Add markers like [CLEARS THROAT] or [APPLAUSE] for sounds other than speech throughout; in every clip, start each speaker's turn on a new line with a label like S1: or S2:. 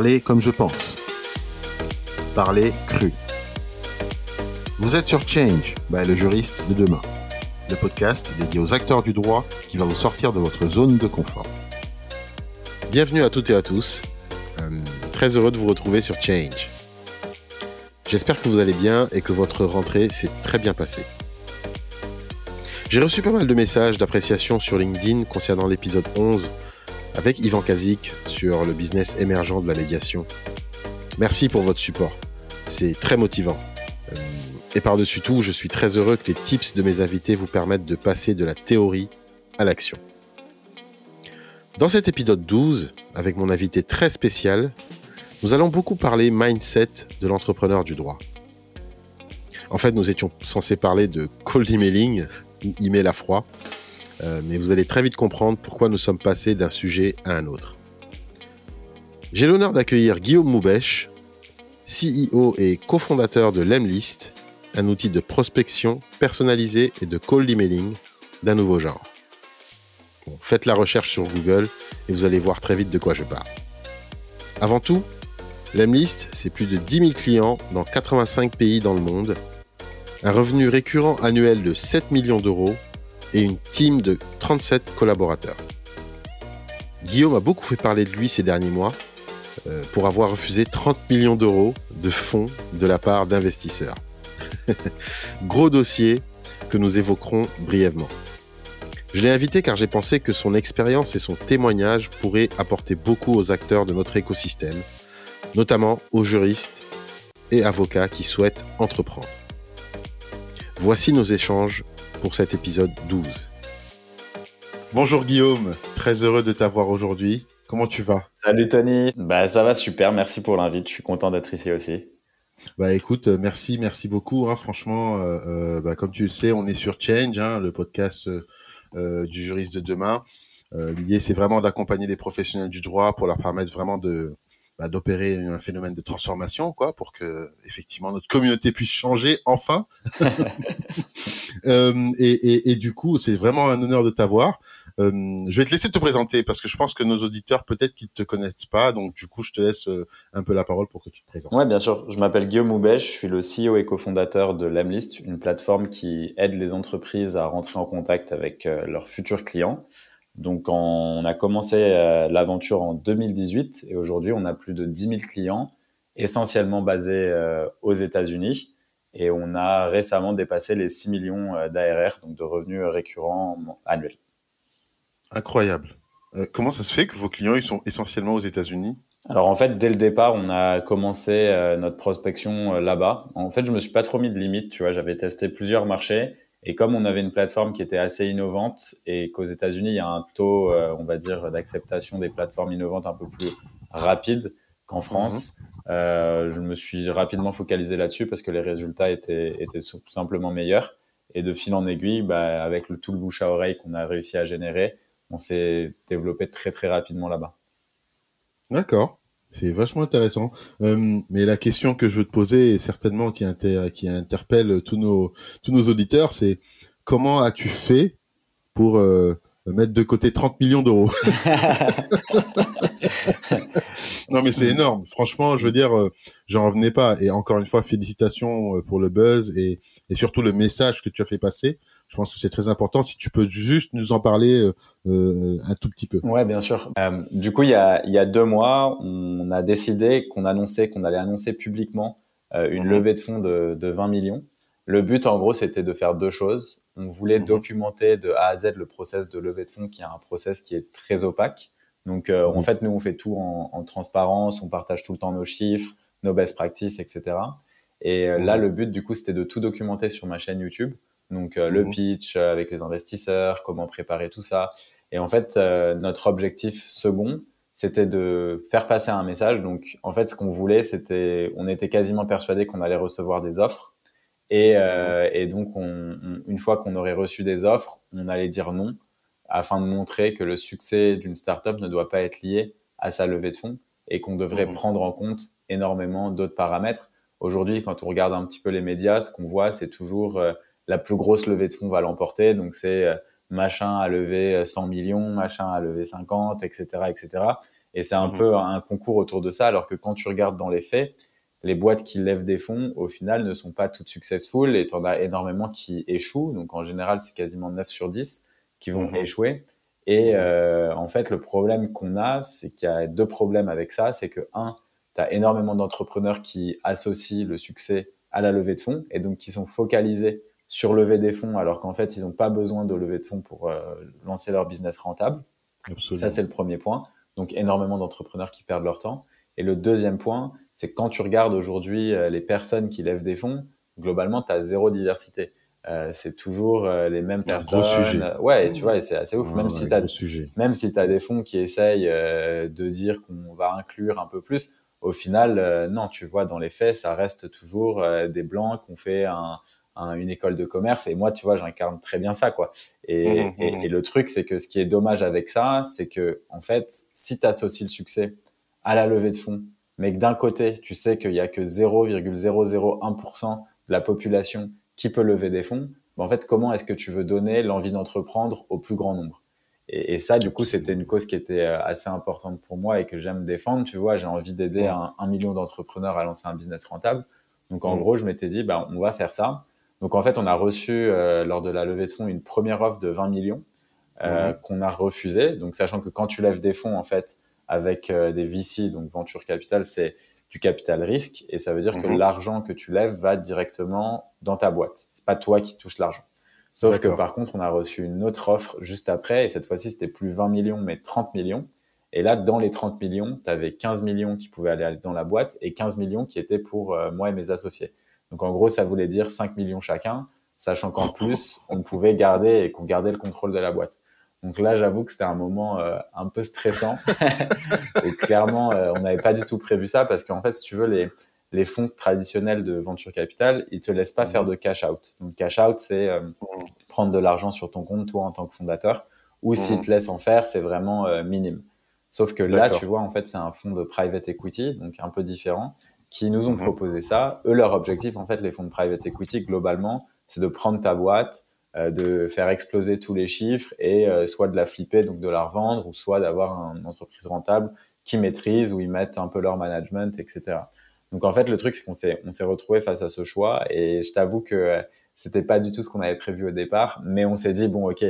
S1: Parler comme je pense. Parler cru. Vous êtes sur Change, le juriste de demain. Le podcast dédié aux acteurs du droit qui va vous sortir de votre zone de confort. Bienvenue à toutes et à tous. Euh, très heureux de vous retrouver sur Change. J'espère que vous allez bien et que votre rentrée s'est très bien passée. J'ai reçu pas mal de messages d'appréciation sur LinkedIn concernant l'épisode 11 avec Yvan Kazik sur le business émergent de la médiation. Merci pour votre support. C'est très motivant. Euh, et par-dessus tout, je suis très heureux que les tips de mes invités vous permettent de passer de la théorie à l'action. Dans cet épisode 12, avec mon invité très spécial, nous allons beaucoup parler mindset de l'entrepreneur du droit. En fait, nous étions censés parler de cold emailing ou email à froid, euh, mais vous allez très vite comprendre pourquoi nous sommes passés d'un sujet à un autre. J'ai l'honneur d'accueillir Guillaume Moubèche, CEO et cofondateur de Lemlist, un outil de prospection personnalisé et de cold emailing d'un nouveau genre. faites la recherche sur Google et vous allez voir très vite de quoi je parle. Avant tout, Lemlist, c'est plus de 10 000 clients dans 85 pays dans le monde, un revenu récurrent annuel de 7 millions d'euros et une team de 37 collaborateurs. Guillaume a beaucoup fait parler de lui ces derniers mois euh, pour avoir refusé 30 millions d'euros de fonds de la part d'investisseurs. [LAUGHS] Gros dossier que nous évoquerons brièvement. Je l'ai invité car j'ai pensé que son expérience et son témoignage pourraient apporter beaucoup aux acteurs de notre écosystème, notamment aux juristes et avocats qui souhaitent entreprendre. Voici nos échanges pour cet épisode 12. Bonjour Guillaume, très heureux de t'avoir aujourd'hui. Comment tu vas?
S2: Salut Tony, bah ça va super, merci pour l'invite, je suis content d'être ici aussi.
S1: Bah écoute, euh, merci, merci beaucoup. Hein. franchement, euh, euh, bah, comme tu le sais, on est sur Change, hein, le podcast du juriste de demain. L'idée, c'est vraiment d'accompagner les professionnels du droit pour leur permettre vraiment de bah, d'opérer un phénomène de transformation, quoi, pour que effectivement notre communauté puisse changer enfin. [LAUGHS] euh, et, et, et, du coup, c'est vraiment un honneur de t'avoir. Euh, je vais te laisser te présenter parce que je pense que nos auditeurs peut-être qu'ils te connaissent pas, donc du coup, je te laisse euh, un peu la parole pour que tu te présentes.
S2: Ouais, bien sûr. Je m'appelle Guillaume Houbèche, je suis le CEO et cofondateur de Lemlist, une plateforme qui aide les entreprises à rentrer en contact avec leurs futurs clients. Donc, on a commencé euh, l'aventure en 2018 et aujourd'hui, on a plus de 10 000 clients, essentiellement basés euh, aux États-Unis. Et on a récemment dépassé les 6 millions euh, d'ARR, donc de revenus récurrents annuels.
S1: Incroyable. comment ça se fait que vos clients ils sont essentiellement aux États-Unis?
S2: Alors en fait, dès le départ, on a commencé notre prospection là-bas. En fait, je me suis pas trop mis de limite, tu vois. J'avais testé plusieurs marchés et comme on avait une plateforme qui était assez innovante et qu'aux États-Unis, il y a un taux, euh, on va dire, d'acceptation des plateformes innovantes un peu plus rapide qu'en France, mhm. euh, je me suis rapidement focalisé là-dessus parce que les résultats étaient, étaient tout simplement meilleurs. Et de fil en aiguille, bah, avec le, tout le bouche à oreille qu'on a réussi à générer, on s'est développé très très rapidement là-bas.
S1: D'accord. C'est vachement intéressant. Euh, mais la question que je veux te poser, et certainement qui, qui interpelle tous nos, tous nos auditeurs, c'est comment as-tu fait pour euh, mettre de côté 30 millions d'euros? [LAUGHS] Non, mais c'est énorme. Franchement, je veux dire, euh, j'en revenais pas. Et encore une fois, félicitations euh, pour le buzz et, et surtout le message que tu as fait passer. Je pense que c'est très important. Si tu peux juste nous en parler euh, euh un tout petit peu.
S2: Ouais, bien sûr. Euh, du coup, il y a, il y a deux mois, on a décidé qu'on annonçait qu'on allait annoncer publiquement euh, une mhm. levée de fonds de, de 20 millions. Le but, en gros, c'était de faire deux choses. On voulait mhm. documenter de A à Z le process de levée de fonds, qui est un process qui est très opaque. Donc, euh, en mhm. fait, nous, on fait tout en, en, transparence, on partage tout le temps nos chiffres, nos best practices, etc. Et euh, là, le but, du coup, c'était de tout documenter sur ma chaîne YouTube. Donc, euh, le mhm. pitch euh, avec les investisseurs, comment préparer tout ça. Et en fait, notre objectif second, c'était de faire passer un message. Donc, en fait, ce qu'on voulait, c'était, on était quasiment persuadé qu'on allait recevoir des offres. Et, euh, et donc, on, une fois qu'on aurait reçu des offres, on allait dire non afin de montrer que le succès d'une startup ne doit pas être lié à sa levée de fonds et qu'on devrait mhm. prendre en compte énormément d'autres paramètres. Aujourd'hui, quand on regarde un petit peu les médias, ce qu'on voit, c'est toujours euh, la plus grosse levée de fonds va l'emporter. Donc, c'est euh, machin à lever 100 millions, machin à lever 50, etc., etc. Et c'est un mmh peu un concours autour de ça, alors que quand tu regardes dans les faits, les boîtes qui lèvent des fonds, au final, ne sont pas toutes successful et en as énormément qui échouent. Donc, en général, c'est quasiment 9 sur 10 qui vont mmh échouer. Et euh, en fait, le problème qu'on a, c'est qu'il y a deux problèmes avec ça. C'est que, un, tu as énormément d'entrepreneurs qui associent le succès à la levée de fonds et donc qui sont focalisés sur lever des fonds alors qu'en fait, ils n'ont pas besoin de lever de fonds pour euh, lancer leur business rentable. Absolument. Ça, c'est le premier point. Donc, énormément d'entrepreneurs qui perdent leur temps. Et le deuxième point, c'est que quand tu regardes aujourd'hui euh, les personnes qui lèvent des fonds, globalement, tu as zéro diversité. Euh, c'est toujours les mêmes personnes. Gros sujet. Ouais, tu vois, c'est assez ouf. même, si as, même si tu as des fonds qui essayent de dire qu'on va inclure un peu plus, au final, non, tu vois, dans les faits, ça reste toujours des blancs qui ont fait un, une école de commerce. Et moi, tu vois, j'incarne très bien ça, quoi. Et, mmh, mmh, et, mmh. et le truc, c'est que ce qui est dommage avec ça, c'est que, en fait, si tu associes le succès à la levée de fonds, mais que d'un côté, tu sais qu'il y a que 0,001% de la population qui peut lever des fonds, ben en fait, comment est-ce que tu veux donner l'envie d'entreprendre au plus grand nombre? Et, ça, du coup, c'était une cause qui était euh, assez importante pour moi et que j'aime défendre. Tu vois, j'ai envie d'aider un, million d'entrepreneurs à lancer un business rentable. Donc, en gros, je m'étais dit, ben, on va faire ça. Donc, en fait, on a reçu, euh, lors de la levée de fonds, une première offre de 20 millions euh, qu'on a refusée. Donc, sachant que quand tu lèves des fonds, en fait, avec euh, des VC, donc venture capital, c'est du capital risque et ça veut dire que mhm. l'argent que tu lèves va directement dans ta boîte. C'est pas toi qui touches l'argent. Sauf que par contre, on a reçu une autre offre juste après et cette fois-ci, c'était plus 20 millions mais 30 millions. Et là, dans les 30 millions, tu avais 15 millions qui pouvaient aller dans la boîte et 15 millions qui étaient pour euh, moi et mes associés. Donc en gros, ça voulait dire 5 millions chacun, sachant qu'en [LAUGHS] plus, on pouvait garder et qu'on gardait le contrôle de la boîte. Donc là, j'avoue que c'était un moment euh, un peu stressant. [LAUGHS] et clairement, euh, on n'avait pas du tout prévu ça parce qu'en fait, si tu veux, les, les fonds traditionnels de venture capital, ils te laissent pas faire de cash out. Donc cash out, c'est euh, prendre de l'argent sur ton compte, toi, en tant que fondateur. Ou s'ils te laissent en faire, c'est vraiment minime. Sauf que là, tu vois, en fait, c'est un fonds de private equity, donc un peu différent, qui nous ont mhm. proposé ça. Eux, leur objectif, en fait, les fonds de private equity, globalement, c'est de prendre ta boîte, euh, de faire exploser tous les chiffres et euh, soit de la flipper, donc de la revendre, ou soit d'avoir une entreprise rentable qui maîtrise, où ils mettent un peu leur management, etc. Donc en fait, le truc, c'est qu'on s'est, on s'est retrouvé face à ce choix et je t'avoue que euh, c'était pas du tout ce qu'on avait prévu au départ, mais on s'est dit, bon, ok,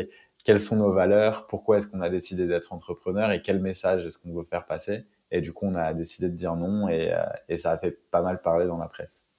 S2: quelles sont nos valeurs, pourquoi est-ce qu'on a décidé d'être entrepreneur et quel message est-ce qu'on veut faire passer? Et du coup, on a décidé de dire non et, et ça a fait pas mal parler dans la presse.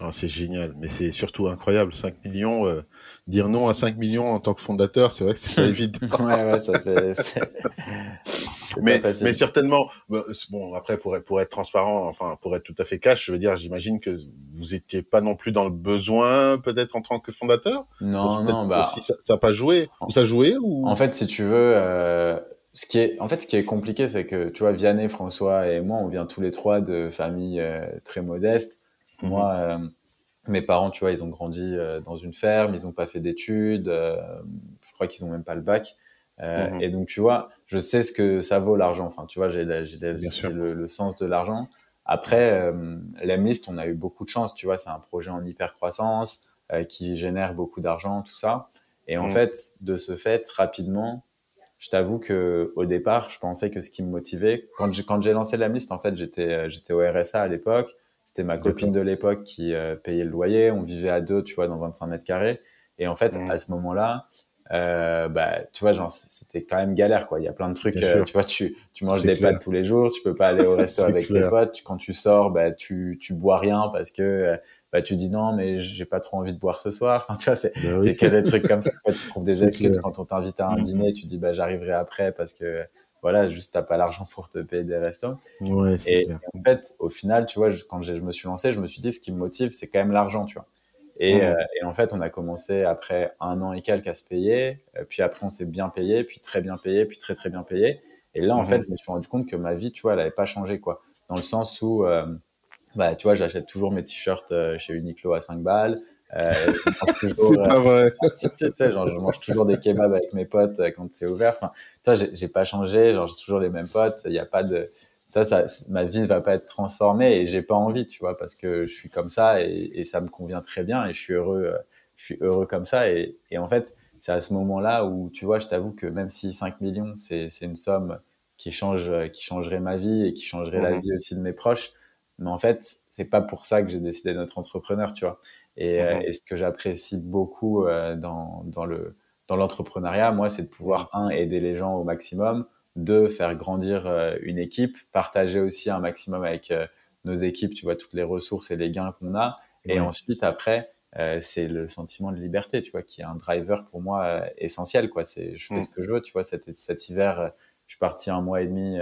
S1: Ah, c'est génial, mais c'est surtout incroyable. 5 millions, euh, dire non à 5 millions en tant que fondateur, c'est vrai que c'est pas [LAUGHS] évident.
S2: ouais, ouais, ça fait. [LAUGHS]
S1: mais, mais certainement, bah, bon, après, pour, pour être transparent, enfin, pour être tout à fait cash, je veux dire, j'imagine que vous étiez pas non plus dans le besoin, peut-être en tant que fondateur?
S2: Non, non, bah.
S1: ça n'a pas joué, ou ça jouait, ou?
S2: En fait, si tu veux, euh, ce qui est, en fait, ce qui est compliqué, c'est que, tu vois, Vianney, François et moi, on vient tous les trois de familles euh, très modestes Moi, euh, mes parents, tu vois, ils ont grandi euh, dans une ferme, ils n'ont pas fait d'études, euh, je crois qu'ils n'ont même pas le bac. Mhm. Et donc, tu vois, je sais ce que ça vaut l'argent. Enfin, tu vois, j'ai le, le, sens de l'argent. Après, euh, l'Emlist, on a eu beaucoup de chance. Tu vois, c'est un projet en hyper croissance qui génère beaucoup d'argent, tout ça. Et en mhm. fait, de ce fait, rapidement, je t'avoue que au départ, je pensais que ce qui me motivait, quand j'ai quand j'ai lancé l'Emlist, en fait, j'étais j'étais au RSA à l'époque. C'était ma copine de l'époque qui euh, payait le loyer. On vivait à deux, tu vois, dans 25 mètres carrés. Et en fait, à ce moment-là, euh, bah, tu vois, genre, c'était quand même galère, quoi. Il y a plein de trucs, euh, tu vois, tu, tu manges des pâtes tous les jours, tu peux pas aller au [LAUGHS] resto avec tes potes. quand tu sors, bah, tu, tu bois rien parce que, bah, tu dis non, mais j'ai pas trop envie de boire ce soir. [LAUGHS] Enfin, tu vois, c'est, bah que des trucs comme ça. tu [LAUGHS] trouves des excuses quand on t'invite à un mmh. dîner, tu dis, bah, j'arriverai après parce que, voilà, juste t'as pas l'argent pour te payer des restos.
S1: Ouais,
S2: et, clair. en fait, au final, tu vois, quand je me suis lancé, je me suis dit, ce qui me motive, c'est quand même l'argent, tu vois. Et, euh, et, en fait, on a commencé après un an et quelques à se payer, euh, puis après on s'est bien payé, puis très bien payé, puis très très bien payé. Et là, en fait, je me suis rendu compte que ma vie, tu vois, elle avait pas changé, quoi. Dans le sens où, euh, bah, tu vois, j'achète toujours mes t-shirts chez Uniqlo à 5 balles.
S1: Euh, c'est [LAUGHS] pas vrai. [LAUGHS]
S2: tu sais, genre, je mange toujours des kebabs avec mes potes quand c'est ouvert. Enfin, ça, j'ai pas changé. Genre, j'ai toujours les mêmes potes. Il n'y a pas de, ça, ça, ma vie ne va pas être transformée et j'ai pas envie, tu vois, parce que je suis comme ça et, et, ça me convient très bien et je suis heureux, je suis heureux comme ça. Et, et en fait, c'est à ce moment-là où, tu vois, je t'avoue que même si 5 millions, c'est une somme qui change, qui changerait ma vie et qui changerait la mhm. vie aussi de mes proches. Mais en fait, c'est pas pour ça que j'ai décidé d'être entrepreneur, tu vois. Et, mhm. et ce que j'apprécie beaucoup dans, dans le dans l'entrepreneuriat, moi, c'est de pouvoir un aider les gens au maximum, deux faire grandir une équipe, partager aussi un maximum avec nos équipes, tu vois, toutes les ressources et les gains qu'on a. Et ensuite, après, euh, c'est le sentiment de liberté, tu vois, qui est un driver pour moi euh, essentiel, quoi. C'est, je fais mm. ce que je veux, tu vois. Cet, cet hiver, euh, je suis parti un mois et demi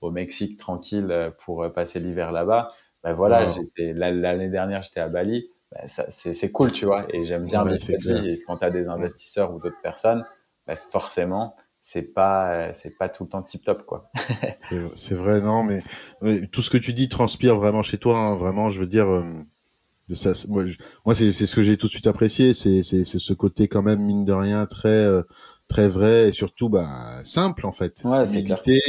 S2: au Mexique tranquille pour passer l'hiver là-bas. Ben voilà, j'étais l'année dernière, j'étais à Bali. Ben c'est, c'est cool, tu vois. Et j'aime bien ouais, cette vie. Et quand tu as des investisseurs ou d'autres personnes, ben forcément, c'est pas c'est pas tout le temps tip top quoi. [LAUGHS]
S1: c'est vrai non mais, tout ce que tu dis transpire vraiment chez toi hein, vraiment je veux dire ça, moi, moi c'est ce que j'ai tout de suite apprécié, c'est ce côté quand même mine de rien très euh, très vrai et surtout bah simple en fait.
S2: Ouais, c'est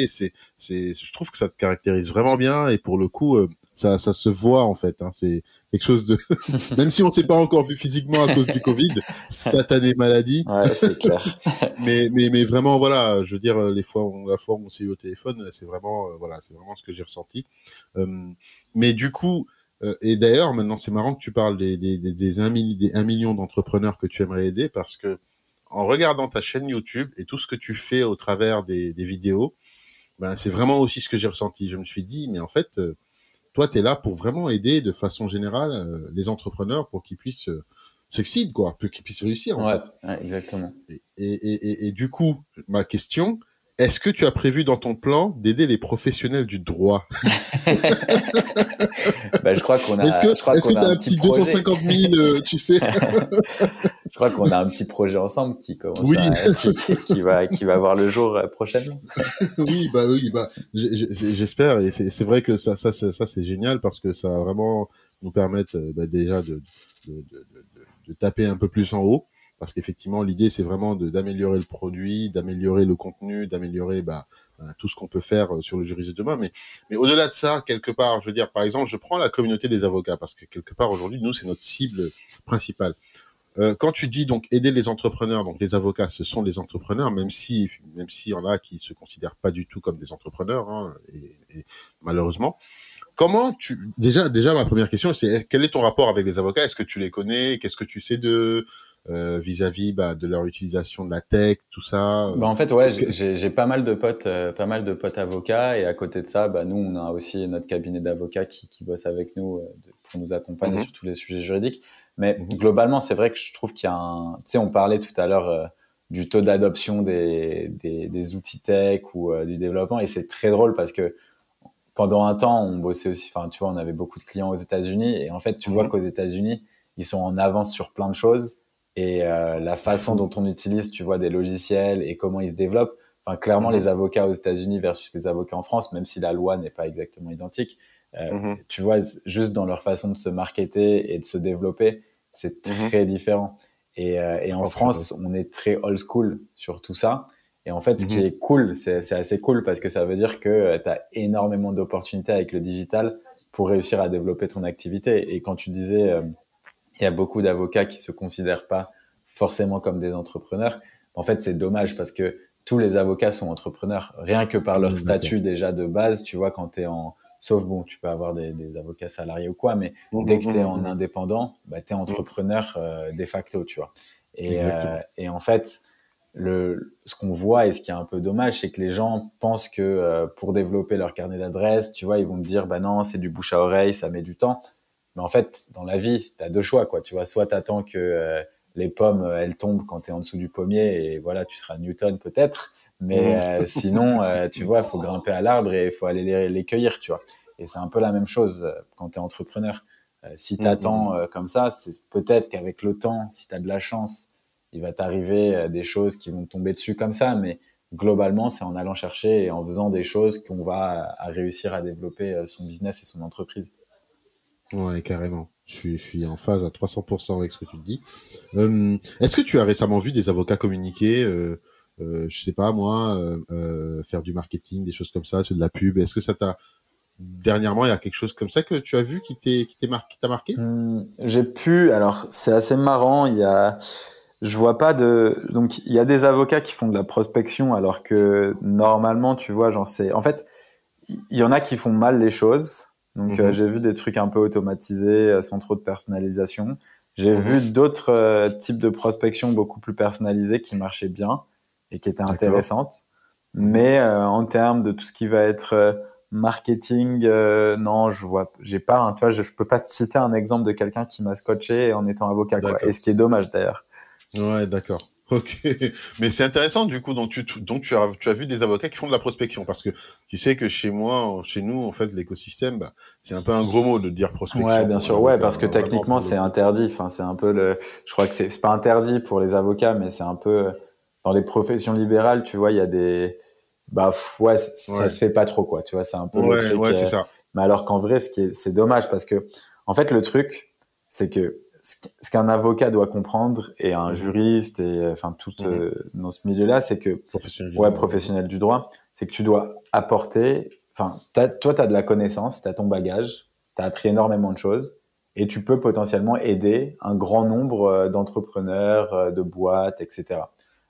S1: c'est c'est je trouve que ça te caractérise vraiment bien et pour le coup euh, ça ça se voit en fait. Hein, c'est quelque chose de [LAUGHS] même si on s'est pas encore vu physiquement à cause du Covid, satanée maladie.
S2: Ouais, c'est clair. [LAUGHS]
S1: mais mais mais vraiment voilà, je veux dire les fois la fois où on s'est eu au téléphone, c'est vraiment euh, voilà c'est vraiment ce que j'ai ressenti. mais du coup euh, et d'ailleurs, maintenant, c'est marrant que tu parles des, des, des, des 1, million d'entrepreneurs que tu aimerais aider parce que en regardant ta chaîne YouTube et tout ce que tu fais au travers des, des vidéos, ben, c'est vraiment aussi ce que j'ai ressenti. Je me suis dit, mais en fait, euh, toi, tu es là pour vraiment aider de façon générale euh, les entrepreneurs pour qu'ils puissent euh, quoi, pour qu'ils puissent réussir, en
S2: ouais,
S1: fait.
S2: Ouais, exactement.
S1: Et, et, et, et, du coup, ma question, est-ce que tu as prévu dans ton plan d'aider les professionnels du droit [LAUGHS]
S2: bah, Je crois qu'on a.
S1: Est-ce que tu as un petit, 250 000, euh, tu sais [LAUGHS] [LAUGHS]
S2: Je crois qu'on a un petit projet ensemble qui commence oui. qui, va qui va voir le jour euh, prochainement.
S1: oui, bah oui, bah j'espère et c'est vrai que ça ça ça, c'est génial parce que ça va vraiment nous permettre euh, bah, déjà de de, de, de, de taper un peu plus en haut parce qu'effectivement l'idée c'est vraiment d'améliorer le produit, d'améliorer le contenu, d'améliorer bah, bah, tout ce qu'on peut faire euh, sur le juriste de demain. Mais, mais au-delà de ça, quelque part, je veux dire, par exemple, je prends la communauté des avocats parce que quelque part aujourd'hui, nous c'est notre cible principale. Euh, quand tu dis donc aider les entrepreneurs, donc les avocats, ce sont des entrepreneurs, même si même s'il y en a qui se considèrent pas du tout comme des entrepreneurs, hein, et, malheureusement. Comment tu déjà déjà ma première question c'est quel est ton rapport avec les avocats? Est-ce que tu les connais? Qu'est-ce que tu sais de euh, vis-à-vis bah, de leur utilisation de la tech, tout ça
S2: euh, bah En fait, ouais, j'ai pas mal de potes, euh, pas mal de potes avocats, et à côté de ça, bah, nous, on a aussi notre cabinet d'avocats qui, qui bosse avec nous pour nous accompagner mhm. sur tous les sujets juridiques. Mais mhm. globalement, c'est vrai que je trouve qu'il y a un, tu sais, on parlait tout à l'heure du taux d'adoption des, des, des, outils tech ou du développement, et c'est très drôle parce que pendant un temps, on bossait aussi, enfin, tu vois, on avait beaucoup de clients aux États-Unis, et en fait, tu vois mhm. qu'aux États-Unis, ils sont en avance sur plein de choses et euh, la façon dont on utilise, tu vois, des logiciels et comment ils se développent. Enfin, clairement, mhm. les avocats aux États-Unis versus les avocats en France, même si la loi n'est pas exactement identique, euh, mhm. tu vois, juste dans leur façon de se marketer et de se développer, c'est mhm. très différent. Et, euh, et en France, on est très old school sur tout ça. Et en fait, ce qui est cool, c'est assez cool parce que ça veut dire que euh, tu as énormément d'opportunités avec le digital pour réussir à développer ton activité. Et quand tu disais, euh, il y a beaucoup d'avocats qui se considèrent pas forcément comme des entrepreneurs. En fait, c'est dommage parce que tous les avocats sont entrepreneurs, rien que par leur statut déjà de base. Tu vois, quand tu es en, sauf bon, tu peux avoir des, des avocats salariés ou quoi, mais mmh, dès que mmh, tu es en mmh, indépendant, bah, tu es entrepreneur euh, de facto, tu vois. Et, euh, et en fait, le, ce qu'on voit et ce qui est un peu dommage, c'est que les gens pensent que euh, pour développer leur carnet d'adresses, tu vois, ils vont te dire, bah non, c'est du bouche à oreille, ça met du temps. Mais en fait, dans la vie, tu as deux choix, quoi. Tu vois, soit tu attends que euh, les pommes, euh, elles tombent quand tu es en dessous du pommier et voilà, tu seras Newton peut-être. Mais euh, [LAUGHS] sinon, tu vois, il faut grimper à l'arbre et il faut aller les, les, cueillir, tu vois. Et c'est un peu la même chose quand tu es entrepreneur. si tu attends mm-hmm. comme ça, c'est peut-être qu'avec le temps, si tu as de la chance, il va t'arriver des choses qui vont tomber dessus comme ça. Mais globalement, c'est en allant chercher et en faisant des choses qu'on va à réussir à développer son business et son entreprise.
S1: Ouais, carrément. Je suis, en phase à 300% avec ce que tu dis. Euh, Est-ce que tu as récemment vu des avocats communiquer, euh, euh, je sais pas moi, euh, euh faire du marketing, des choses comme ça, de la pub? Est-ce que ça t'a dernièrement il y a quelque chose comme ça que tu as vu qui t'a marqué?
S2: Mmh, J'ai pu. Alors c'est assez marrant. Il y a je vois pas de. Donc, il y a des avocats qui font de la prospection, alors que normalement, tu vois, j'en sais. En fait, il y en a qui font mal les choses. Donc, euh, mhm. j'ai vu des trucs un peu automatisés, euh, sans trop de personnalisation. J'ai mhm. vu d'autres euh, types de prospection beaucoup plus personnalisées qui marchaient bien et qui étaient intéressantes. Mhm. Mais en termes de tout ce qui va être marketing, non, je vois, j'ai pas, tu vois, je, je, peux pas te citer un exemple de quelqu'un qui m'a scotché en étant avocat, quoi. Et ce qui est dommage d'ailleurs.
S1: Ouais, d'accord. Ok, mais c'est intéressant du coup. Donc tu, donc tu as, tu as vu des avocats qui font de la prospection parce que tu sais que chez moi, chez nous, en fait, l'écosystème, bah, c'est un peu un gros mot de dire prospection.
S2: Ouais, bien sûr, ouais, parce que techniquement c'est interdit. Enfin, c'est un peu le. Je crois que c'est pas interdit pour les avocats, mais c'est un peu dans les professions libérales, tu vois, il y a des. Bah ouais, ça se fait pas trop quoi. Tu vois, c'est un peu.
S1: Ouais, ouais, c'est euh, ça.
S2: Mais alors qu'en vrai, ce qui est, c'est dommage parce que en fait le truc, c'est que ce qu'un avocat doit comprendre et un mhm. juriste et enfin tout mhm. euh, dans ce milieu-là, c'est que
S1: professionnel
S2: ouais, professionnel du droit, c'est que tu dois apporter. Enfin, toi, tu as de la connaissance, tu as ton bagage, tu as appris énormément de choses et tu peux potentiellement aider un grand nombre euh, d'entrepreneurs, euh, de boîtes, etc.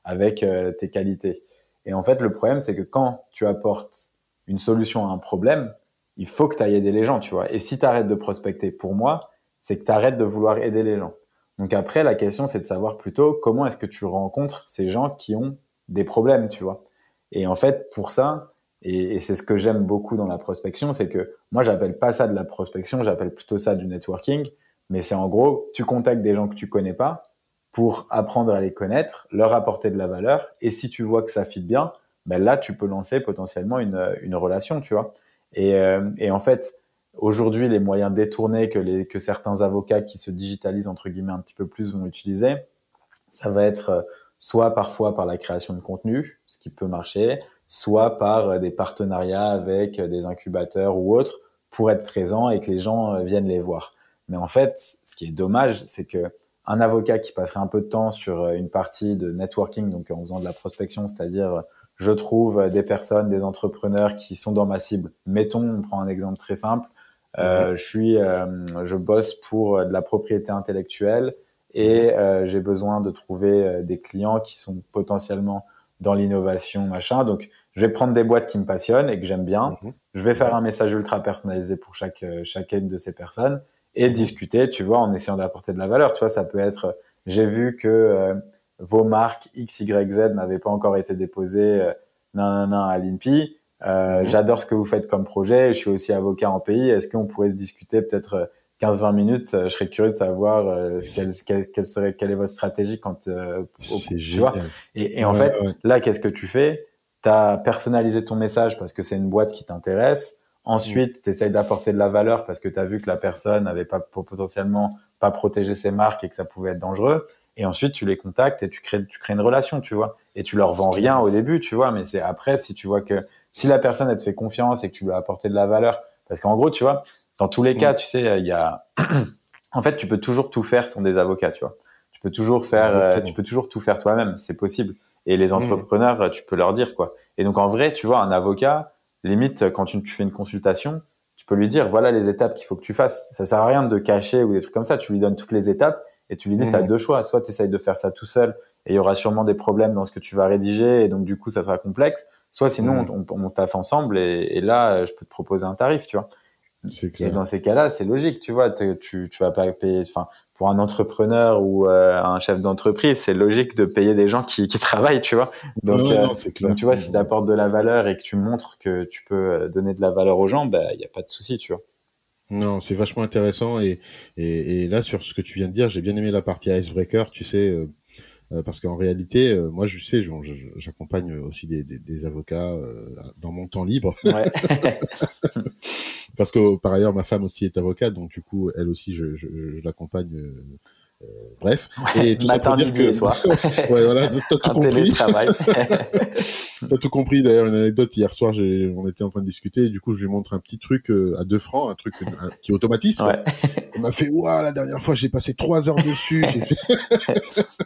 S2: avec tes qualités. Et en fait, le problème, c'est que quand tu apportes une solution à un problème, il faut que tu ailles aider les gens, tu vois. Et si tu arrêtes de prospecter, pour moi, c'est que tu arrêtes de vouloir aider les gens. Donc après, la question, c'est de savoir plutôt comment est-ce que tu rencontres ces gens qui ont des problèmes, tu vois. Et en fait, pour ça, et, c'est ce que j'aime beaucoup dans la prospection, c'est que moi, j'appelle pas ça de la prospection, j'appelle plutôt ça du networking. Mais c'est en gros, tu contactes des gens que tu connais pas pour apprendre à les connaître, leur apporter de la valeur. Et si tu vois que ça fit bien, ben là, tu peux lancer potentiellement une, une relation, tu vois. Et, euh, et en fait, Aujourd'hui, les moyens détournés que, les, que certains avocats qui se digitalisent entre guillemets un petit peu plus vont utiliser, ça va être euh, soit parfois par la création de contenu, ce qui peut marcher, soit par euh, des partenariats avec euh, des incubateurs ou autres pour être présent et que les gens viennent les voir. Mais en fait, ce qui est dommage, c'est que un avocat qui passerait un peu de temps sur une partie de networking, donc en faisant de la prospection, c'est-à-dire je trouve des personnes, des entrepreneurs qui sont dans ma cible. Mettons, on prend un exemple très simple, euh, je suis, euh, je bosse pour euh, de la propriété intellectuelle et j'ai besoin de trouver des clients qui sont potentiellement dans l'innovation, machin. Donc, je vais prendre des boîtes qui me passionnent et que j'aime bien. Mhm. Je vais faire un message ultra personnalisé pour chaque chacune de ces personnes et mhm. discuter, tu vois, en essayant d'apporter de la valeur. Tu vois, ça peut être, j'ai vu que vos marques X, Y, Z n'avaient pas encore été déposées, euh, non, non, non, à l'INPI. Euh, mhm. J'adore ce que vous faites comme projet. Je suis aussi avocat en pays. Est-ce qu'on pourrait discuter peut-être 15-20 euh, minutes? Euh, Je serais curieux de savoir euh, quelle, quelle, serait, quelle est votre stratégie quand euh, tu vois? Et, et en fait, là, qu'est-ce que tu fais? Tu as personnalisé ton message parce que c'est une boîte qui t'intéresse. Ensuite, tu essayes d'apporter de la valeur parce que tu as vu que la personne n'avait pas potentiellement pas protégé ses marques et que ça pouvait être dangereux. Et ensuite, tu les contactes et tu crées, tu crées une relation, tu vois? Et tu leur vends rien au début, tu vois? Mais c'est après, si tu vois que si la personne elle te fait confiance et que tu lui as apporté de la valeur, parce qu'en gros, tu vois, dans tous les cas, mm. tu sais, il y a, [CLEARS THROAT] en fait, tu peux toujours tout faire sans des avocats, tu vois. Tu peux toujours faire, euh, tu peux toujours tout faire toi-même, c'est possible. Et les mm. entrepreneurs, tu peux leur dire quoi. Et donc en vrai, tu vois, un avocat, limite, quand tu, fais une consultation, tu peux lui dire voilà les étapes qu'il faut que tu fasses. Ça sert à rien de cacher ou des trucs comme ça. Tu lui donnes toutes les étapes et tu lui dis tu as mm. deux choix. Soit tu essayes de faire ça tout seul et il y aura sûrement des problèmes dans ce que tu vas rédiger et donc du coup ça sera complexe. Soit sinon, on, on, taffe ensemble et, et, là, je peux te proposer un tarif, tu vois. Clair. Et dans ces cas-là, c'est logique, tu vois. Tu, tu vas pas payer. Enfin, pour un entrepreneur ou euh, un chef d'entreprise, c'est logique de payer des gens qui, qui travaillent, tu vois. Donc, euh, donc tu vois, si tu apportes de la valeur et que tu montres que tu peux euh, donner de la valeur aux gens, bah, il n'y a pas de souci, tu vois.
S1: Non, c'est vachement intéressant et, et, et, là sur ce que tu viens de dire, j'ai bien aimé la partie icebreaker. Tu sais, parce qu'en réalité, euh, moi, je sais, j'accompagne aussi des, des, des avocats euh, dans mon temps libre. Ouais. [LAUGHS] parce que par ailleurs, ma femme aussi est avocate, donc du coup, elle aussi, je, je, je l'accompagne bref.
S2: et tout ça pour dire que. [LAUGHS]
S1: ouais, voilà, t'as tout compris. [LAUGHS] t'as tout compris. D'ailleurs, une anecdote hier soir, on était en train de discuter. Et du coup, je lui montre un petit truc euh, à deux francs, un truc qui automatise. Ouais. Il m'a fait, waouh, la dernière fois, j'ai passé trois heures dessus. fait...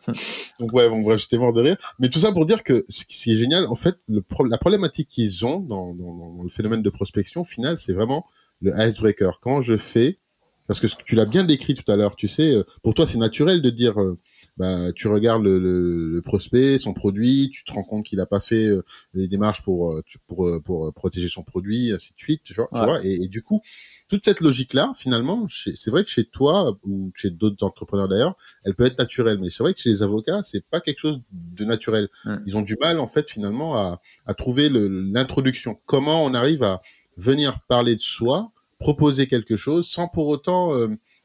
S1: [LAUGHS] Donc ouais, bon bref, j'étais mort de rire. Mais tout ça pour dire que ce qui est génial, en fait, le la problématique qu'ils ont dans, dans, dans, le phénomène de prospection, final, c'est vraiment le icebreaker. Quand je fais parce que tu l'as bien décrit tout à l'heure, tu sais, euh, pour toi c'est naturel de dire euh, bah, tu regardes le, le, prospect, son produit, tu te rends compte qu'il n'a pas fait euh, les démarches pour, pour, pour, protéger son produit, ainsi de suite, tu vois. Tu vois et, du coup, toute cette logique-là, finalement, c'est vrai que chez toi ou chez d'autres entrepreneurs d'ailleurs, elle peut être naturelle. Mais c'est vrai que chez les avocats, c'est pas quelque chose de naturel. Ils ont du mal, en fait, finalement, à, à trouver l'introduction. Comment on arrive à venir parler de soi, proposer quelque chose, sans pour autant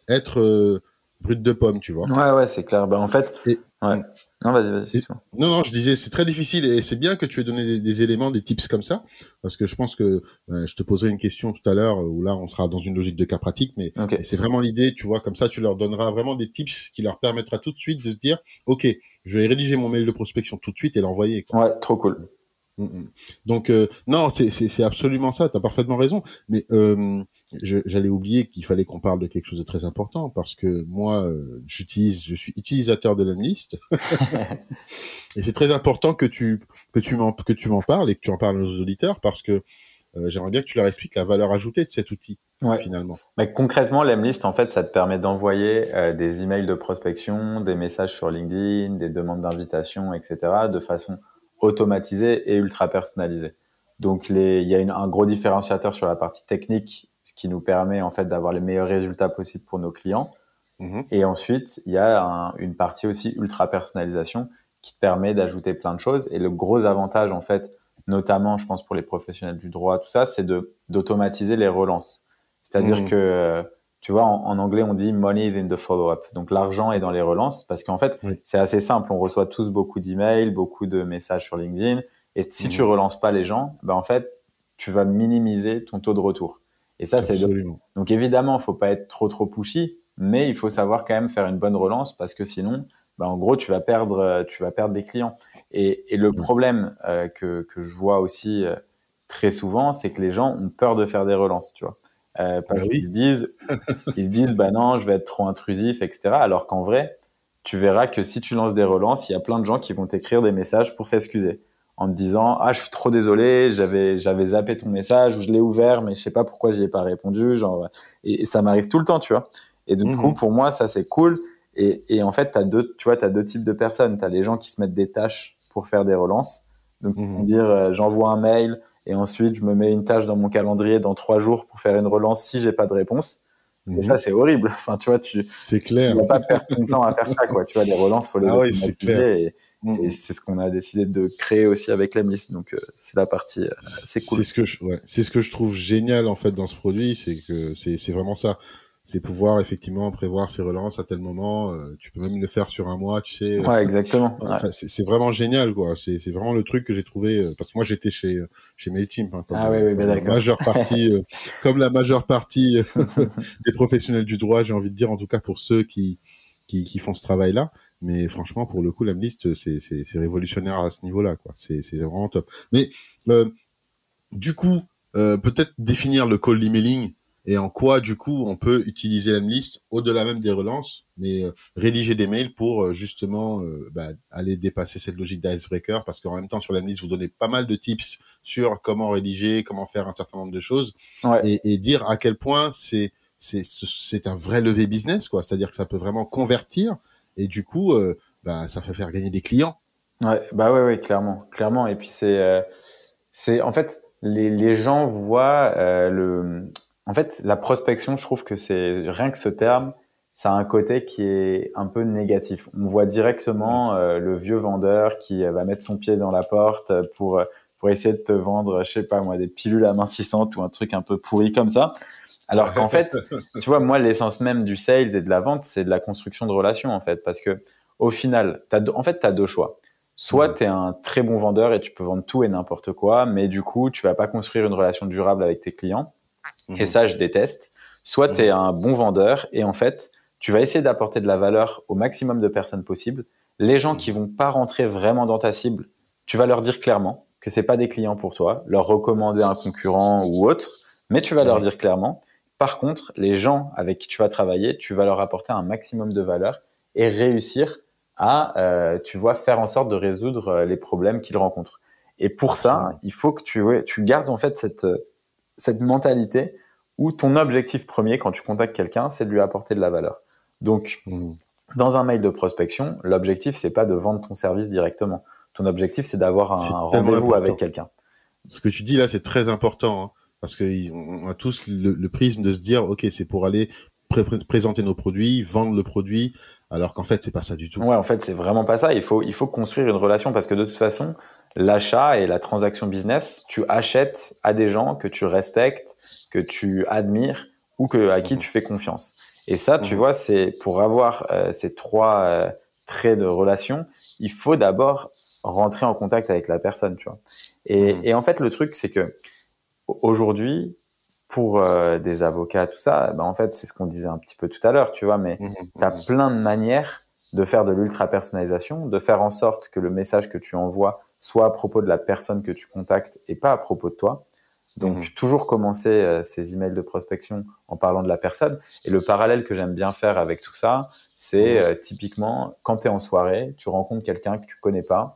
S1: être brut de pomme, tu vois.
S2: Ouais, ouais, c'est clair. Ben, en fait, ouais. Non, vas-y, vas-y.
S1: Non, non, je disais, c'est très difficile et c'est bien que tu aies donné des, éléments, des tips comme ça, parce que je pense que ben, je te poserai une question tout à l'heure où là, on sera dans une logique de cas pratique, mais c'est vraiment l'idée, tu vois, comme ça, tu leur donneras vraiment des tips qui leur permettra tout de suite de se dire, ok, je vais rédiger mon mail de prospection tout de suite et l'envoyer.
S2: Ouais, trop cool.
S1: Mm, mm. Donc euh, non, c'est absolument ça. tu as parfaitement raison. Mais euh, j'allais oublier qu'il fallait qu'on parle de quelque chose de très important parce que moi, euh, j'utilise, je suis utilisateur de l'Unlist [LAUGHS] [LAUGHS] et c'est très important que tu que tu m'en que tu m'en parles et que tu en parles aux auditeurs parce que euh, j'aimerais bien que tu leur expliques la valeur ajoutée de cet outil finalement.
S2: Mais concrètement, l'Emlist, en fait, ça te permet d'envoyer euh, des emails de prospection, des messages sur LinkedIn, des demandes d'invitation, etc., de façon automatisée et ultra personnalisée. Donc, les, il y a une, un gros différenciateur sur la partie technique ce qui nous permet en fait d'avoir les meilleurs résultats possibles pour nos clients. Mhm. Et ensuite, il y a une partie aussi ultra personnalisation qui permet d'ajouter plein de choses. Et le gros avantage en fait, notamment, je pense pour les professionnels du droit, tout ça, c'est de d'automatiser les relances. C'est-à-dire mhm. que tu vois, en, anglais, on dit money is in the follow-up. Donc, l'argent est dans les relances parce qu'en fait, c'est assez simple. On reçoit tous beaucoup d'emails, beaucoup de messages sur LinkedIn. Et si tu mhm. relances pas les gens, ben, en fait, tu vas minimiser ton taux de retour. Et ça, c'est donc évidemment, faut pas être trop trop pushy, mais il faut savoir quand même faire une bonne relance parce que sinon, bah, en gros, tu vas perdre, euh, tu vas perdre des clients. Et, et le problème euh, que, que je vois aussi euh, très souvent, c'est que les gens ont peur de faire des relances, tu vois, euh, parce bah qu'ils se disent, [LAUGHS] ils se disent, bah non, je vais être trop intrusif, etc. Alors qu'en vrai, tu verras que si tu lances des relances, il y a plein de gens qui vont t'écrire des messages pour s'excuser en te disant ah je suis trop désolé j'avais j'avais zappé ton message ou je l'ai ouvert mais je sais pas pourquoi j'y ai pas répondu genre et, ça m'arrive tout le temps tu vois. Et du coup mhm. pour moi ça c'est cool. Et, et en fait t'as deux tu vois t'as deux types de personnes. T'as les gens qui se mettent des tâches pour faire des relances. Donc mmh. dire euh, j'envoie un mail et ensuite je me mets une tâche dans mon calendrier dans trois jours pour faire une relance si j'ai pas de réponse. Et mhm. ça c'est horrible. [LAUGHS] Enfin tu vois tu
S1: c'est clair.
S2: tu vas pas perdre ton temps à faire ça quoi. Tu vois les relances faut les ah automatiser et, et c'est ce qu'on a décidé de créer aussi avec l'Emlist. Donc, euh, c'est la partie, euh, c'est cool.
S1: C'est ce que je, ouais, c'est ce que je trouve génial, en fait, dans ce produit. C'est que c'est, c'est vraiment ça. C'est pouvoir, effectivement, prévoir ses relances à tel moment. Euh, tu peux même le faire sur un mois, tu sais.
S2: Ouais, exactement. [LAUGHS]
S1: C'est vraiment génial, quoi. C'est vraiment le truc que j'ai trouvé, parce que moi, j'étais chez, chez MailChimp, hein,
S2: comme, ah, oui, oui,
S1: la majeure partie, [LAUGHS] comme la majeure partie [LAUGHS] des professionnels du droit, j'ai envie de dire, en tout cas pour ceux qui, qui, qui font ce travail-là. Mais franchement, pour le coup, la liste, c'est, c'est, c'est révolutionnaire à ce niveau-là, quoi. C'est, c'est vraiment top. Mais euh, du coup, euh, peut-être définir le cold emailing et en quoi, du coup, on peut utiliser liste au-delà même des relances, mais euh, rédiger des mails pour justement bah, aller dépasser cette logique d'icebreaker, parce qu'en même temps, sur liste, vous donnez pas mal de tips sur comment rédiger, comment faire un certain nombre de choses, et, et, dire à quel point c'est c'est c'est un vrai levé business, quoi. C'est-à-dire que ça peut vraiment convertir et du coup, euh, bah, ça fait faire gagner des clients.
S2: Ouais, bah ouais, ouais, clairement, clairement. Et puis c'est, euh, c'est en fait les, les gens voient euh, le, en fait la prospection. Je trouve que c'est rien que ce terme, ça a un côté qui est un peu négatif. On voit directement le vieux vendeur qui va mettre son pied dans la porte pour pour essayer de te vendre, je sais pas moi, des pilules amincissantes ou un truc un peu pourri comme ça. Alors qu'en fait, [LAUGHS] tu vois, moi, l'essence même du sales et de la vente, c'est de la construction de relations, en fait. Parce que, au final, as, en fait, tu as deux choix. Soit tu es un très bon vendeur et tu peux vendre tout et n'importe quoi, mais du coup, tu vas pas construire une relation durable avec tes clients. Et mhm. ça, je déteste. Soit tu es un bon vendeur et en fait, tu vas essayer d'apporter de la valeur au maximum de personnes possible. Les gens qui vont pas rentrer vraiment dans ta cible, tu vas leur dire clairement que c'est pas des clients pour toi, leur recommander un concurrent ou autre, mais tu vas leur dire clairement par contre, les gens avec qui tu vas travailler, tu vas leur apporter un maximum de valeur et réussir à, euh, tu vois, faire en sorte de résoudre euh, les problèmes qu'ils rencontrent. Et pour ça, il faut que tu, tu gardes en fait cette, cette mentalité où ton objectif premier quand tu contactes quelqu'un, c'est de lui apporter de la valeur. Donc, mmh. Dans un mail de prospection, l'objectif c'est pas de vendre ton service directement. Ton objectif c'est d'avoir un rendez-vous avec quelqu'un.
S1: Ce que tu dis là, c'est très important hein, parce que on a tous le, prisme de se dire, ok, c'est pour aller présenter nos produits, vendre le produit, alors qu'en fait c'est pas ça du tout.
S2: Ouais, en fait c'est vraiment pas ça. Il faut il faut construire une relation parce que de toute façon l'achat et la transaction business, tu achètes à des gens que tu respectes, que tu admires ou que à qui tu fais confiance. Et ça, tu mhm. vois, c'est pour avoir euh, ces trois euh, traits de relation, il faut d'abord rentrer en contact avec la personne, tu vois. Et, mhm. et en fait, le truc, c'est que aujourd'hui, pour euh, des avocats, tout ça, ben en fait, c'est ce qu'on disait un petit peu tout à l'heure, tu vois, mais tu as plein de manières de faire de l'ultra personnalisation, de faire en sorte que le message que tu envoies soit à propos de la personne que tu contactes et pas à propos de toi. Donc mhm. toujours commencer euh, ces emails de prospection en parlant de la personne. Et le parallèle que j'aime bien faire avec tout ça, c'est mhm. euh, typiquement quand tu es en soirée, tu rencontres quelqu'un que tu connais pas.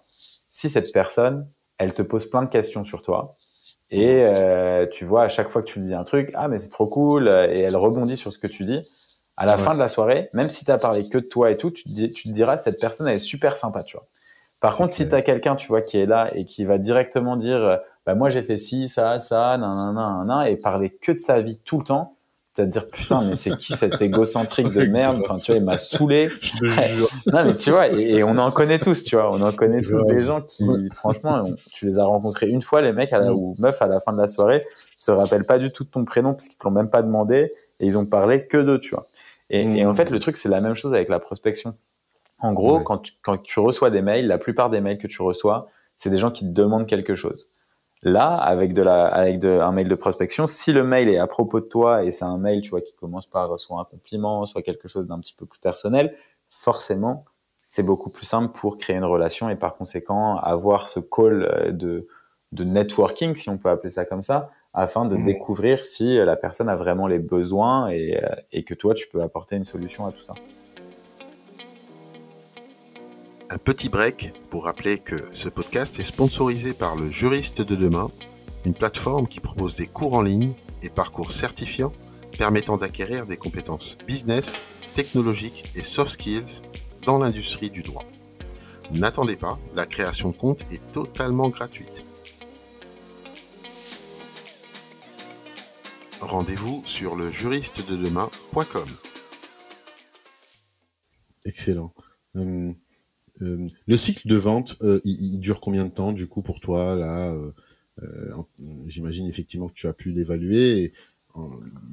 S2: Si cette personne, elle te pose plein de questions sur toi, et euh, tu vois à chaque fois que tu lui dis un truc, ah mais c'est trop cool, et elle rebondit sur ce que tu dis. À la fin de la soirée, même si tu as parlé que de toi et tout, tu te, tu te diras cette personne elle est super sympa, tu vois. Par contre, si tu as quelqu'un, tu vois, qui est là et qui va directement dire, euh, bah, moi j'ai fait ci, ça, ça, nan, nan, nan, et parler que de sa vie tout le temps, tu vas te dire, putain, mais c'est qui cet égocentrique de merde? Enfin, tu vois, il m'a saulé. [LAUGHS] non, mais tu vois, et, on en connaît tous, tu vois, on en connaît tous des gens qui, franchement, tu les as rencontrés une fois, les mecs, à la, ou meufs, à la fin de la soirée, se rappellent pas du tout de ton prénom parce qu'ils te l'ont même pas demandé et ils ont parlé que d'eux, tu vois. Et, et en fait, le truc, c'est la même chose avec la prospection. En gros, quand, tu, quand tu reçois des mails, la plupart des mails que tu reçois, c'est des gens qui te demandent quelque chose. Là, avec de la, avec de, un mail de prospection, si le mail est à propos de toi et c'est un mail, tu vois, qui commence par soit un compliment, soit quelque chose d'un petit peu plus personnel, forcément, c'est beaucoup plus simple pour créer une relation et par conséquent avoir ce call euh, de, de networking, si on peut appeler ça comme ça, afin de mmh. découvrir si la personne a vraiment les besoins et, euh, et que toi, tu peux apporter une solution à tout ça.
S1: Un petit break pour rappeler que ce podcast est sponsorisé par le Juriste de demain, une plateforme qui propose des cours en ligne et parcours certifiants permettant d'acquérir des compétences business, technologiques et soft skills dans l'industrie du droit. N'attendez pas, la création de compte est totalement gratuite. Rendez-vous sur le juriste de demain.com. Excellent. Hum, euh, le cycle de vente, euh, il, dure combien de temps du coup pour toi là euh, J'imagine effectivement que tu as pu l'évaluer.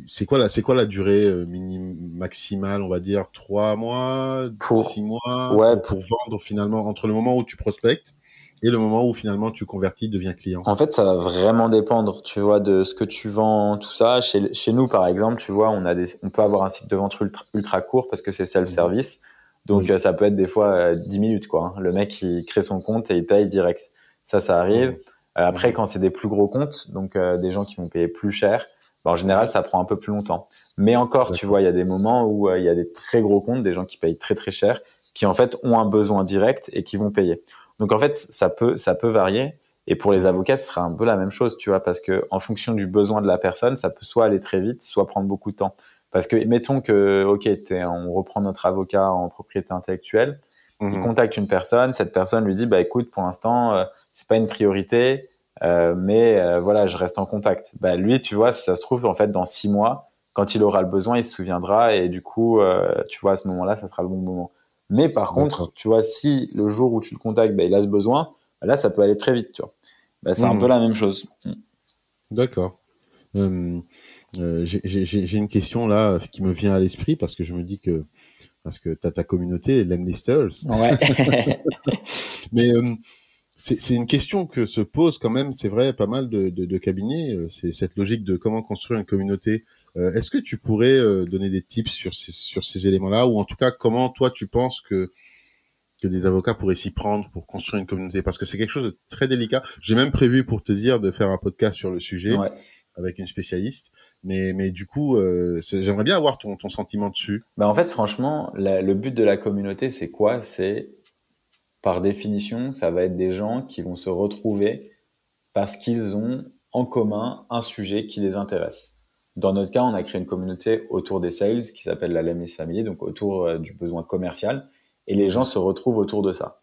S1: C'est quoi la c'est quoi la durée minimum maximale on va dire trois mois, pour, six mois ouais, pour, vendre finalement entre le moment où tu prospectes et le moment où finalement tu convertis, deviens client?
S2: En fait, ça va vraiment dépendre, tu vois, de ce que tu vends, tout ça. Chez, chez nous, par exemple, tu vois, on a des, on peut avoir un cycle de vente ultra, ultra court parce que c'est self-service. Donc euh, ça peut être des fois 10 euh, minutes quoi. Hein. Le mec il crée son compte et il paye direct. Ça ça arrive. Euh, après quand c'est des plus gros comptes, donc des gens qui vont payer plus cher, bah, en général ça prend un peu plus longtemps. Mais encore tu vois il y a des moments où il y a des très gros comptes, des gens qui payent très très cher, qui en fait ont un besoin direct et qui vont payer. Donc en fait ça peut ça peut varier. Et pour les avocats, ce sera un peu la même chose, tu vois, parce que en fonction du besoin de la personne, ça peut soit aller très vite, soit prendre beaucoup de temps. Parce que mettons que, ok, on reprend notre avocat en propriété intellectuelle, il mhm. contacte une personne, cette personne lui dit, bah écoute, pour l'instant, euh, c'est pas une priorité, euh, mais euh, voilà, je reste en contact. Bah lui, tu vois, si ça se trouve, en fait, dans six mois, quand il aura le besoin, il se souviendra et du coup, tu vois, à ce moment-là, ça sera le bon moment. Mais par contre, tu vois, si le jour où tu le contactes, bah, il a ce besoin, bah, là, ça peut aller très vite, tu vois. Bah, c'est un mhm. peu la même chose.
S1: D'accord. Euh, j'ai une question là qui me vient à l'esprit parce que je me dis que parce que t'as ta communauté, l'Emlisters. Ouais. [LAUGHS] Mais euh, c'est une question que se pose quand même, c'est vrai, pas mal de, de, de cabinets. Euh, c'est cette logique de comment construire une communauté. Est-ce que tu pourrais donner des tips sur ces, sur ces éléments-là, ou en tout cas comment toi tu penses que que des avocats pourraient s'y prendre pour construire une communauté? Parce que c'est quelque chose de très délicat. J'ai même prévu pour te dire de faire un podcast sur le sujet. Ouais avec une spécialiste. Mais, mais du coup, euh, j'aimerais bien avoir ton, ton sentiment dessus.
S2: Bah en fait, franchement, le but de la communauté, c'est quoi? C'est, par définition, ça va être des gens qui vont se retrouver parce qu'ils ont en commun un sujet qui les intéresse. Dans notre cas, on a créé une communauté autour des sales qui s'appelle la Lemis Family, donc autour euh, du besoin commercial, et les gens se retrouvent autour de ça.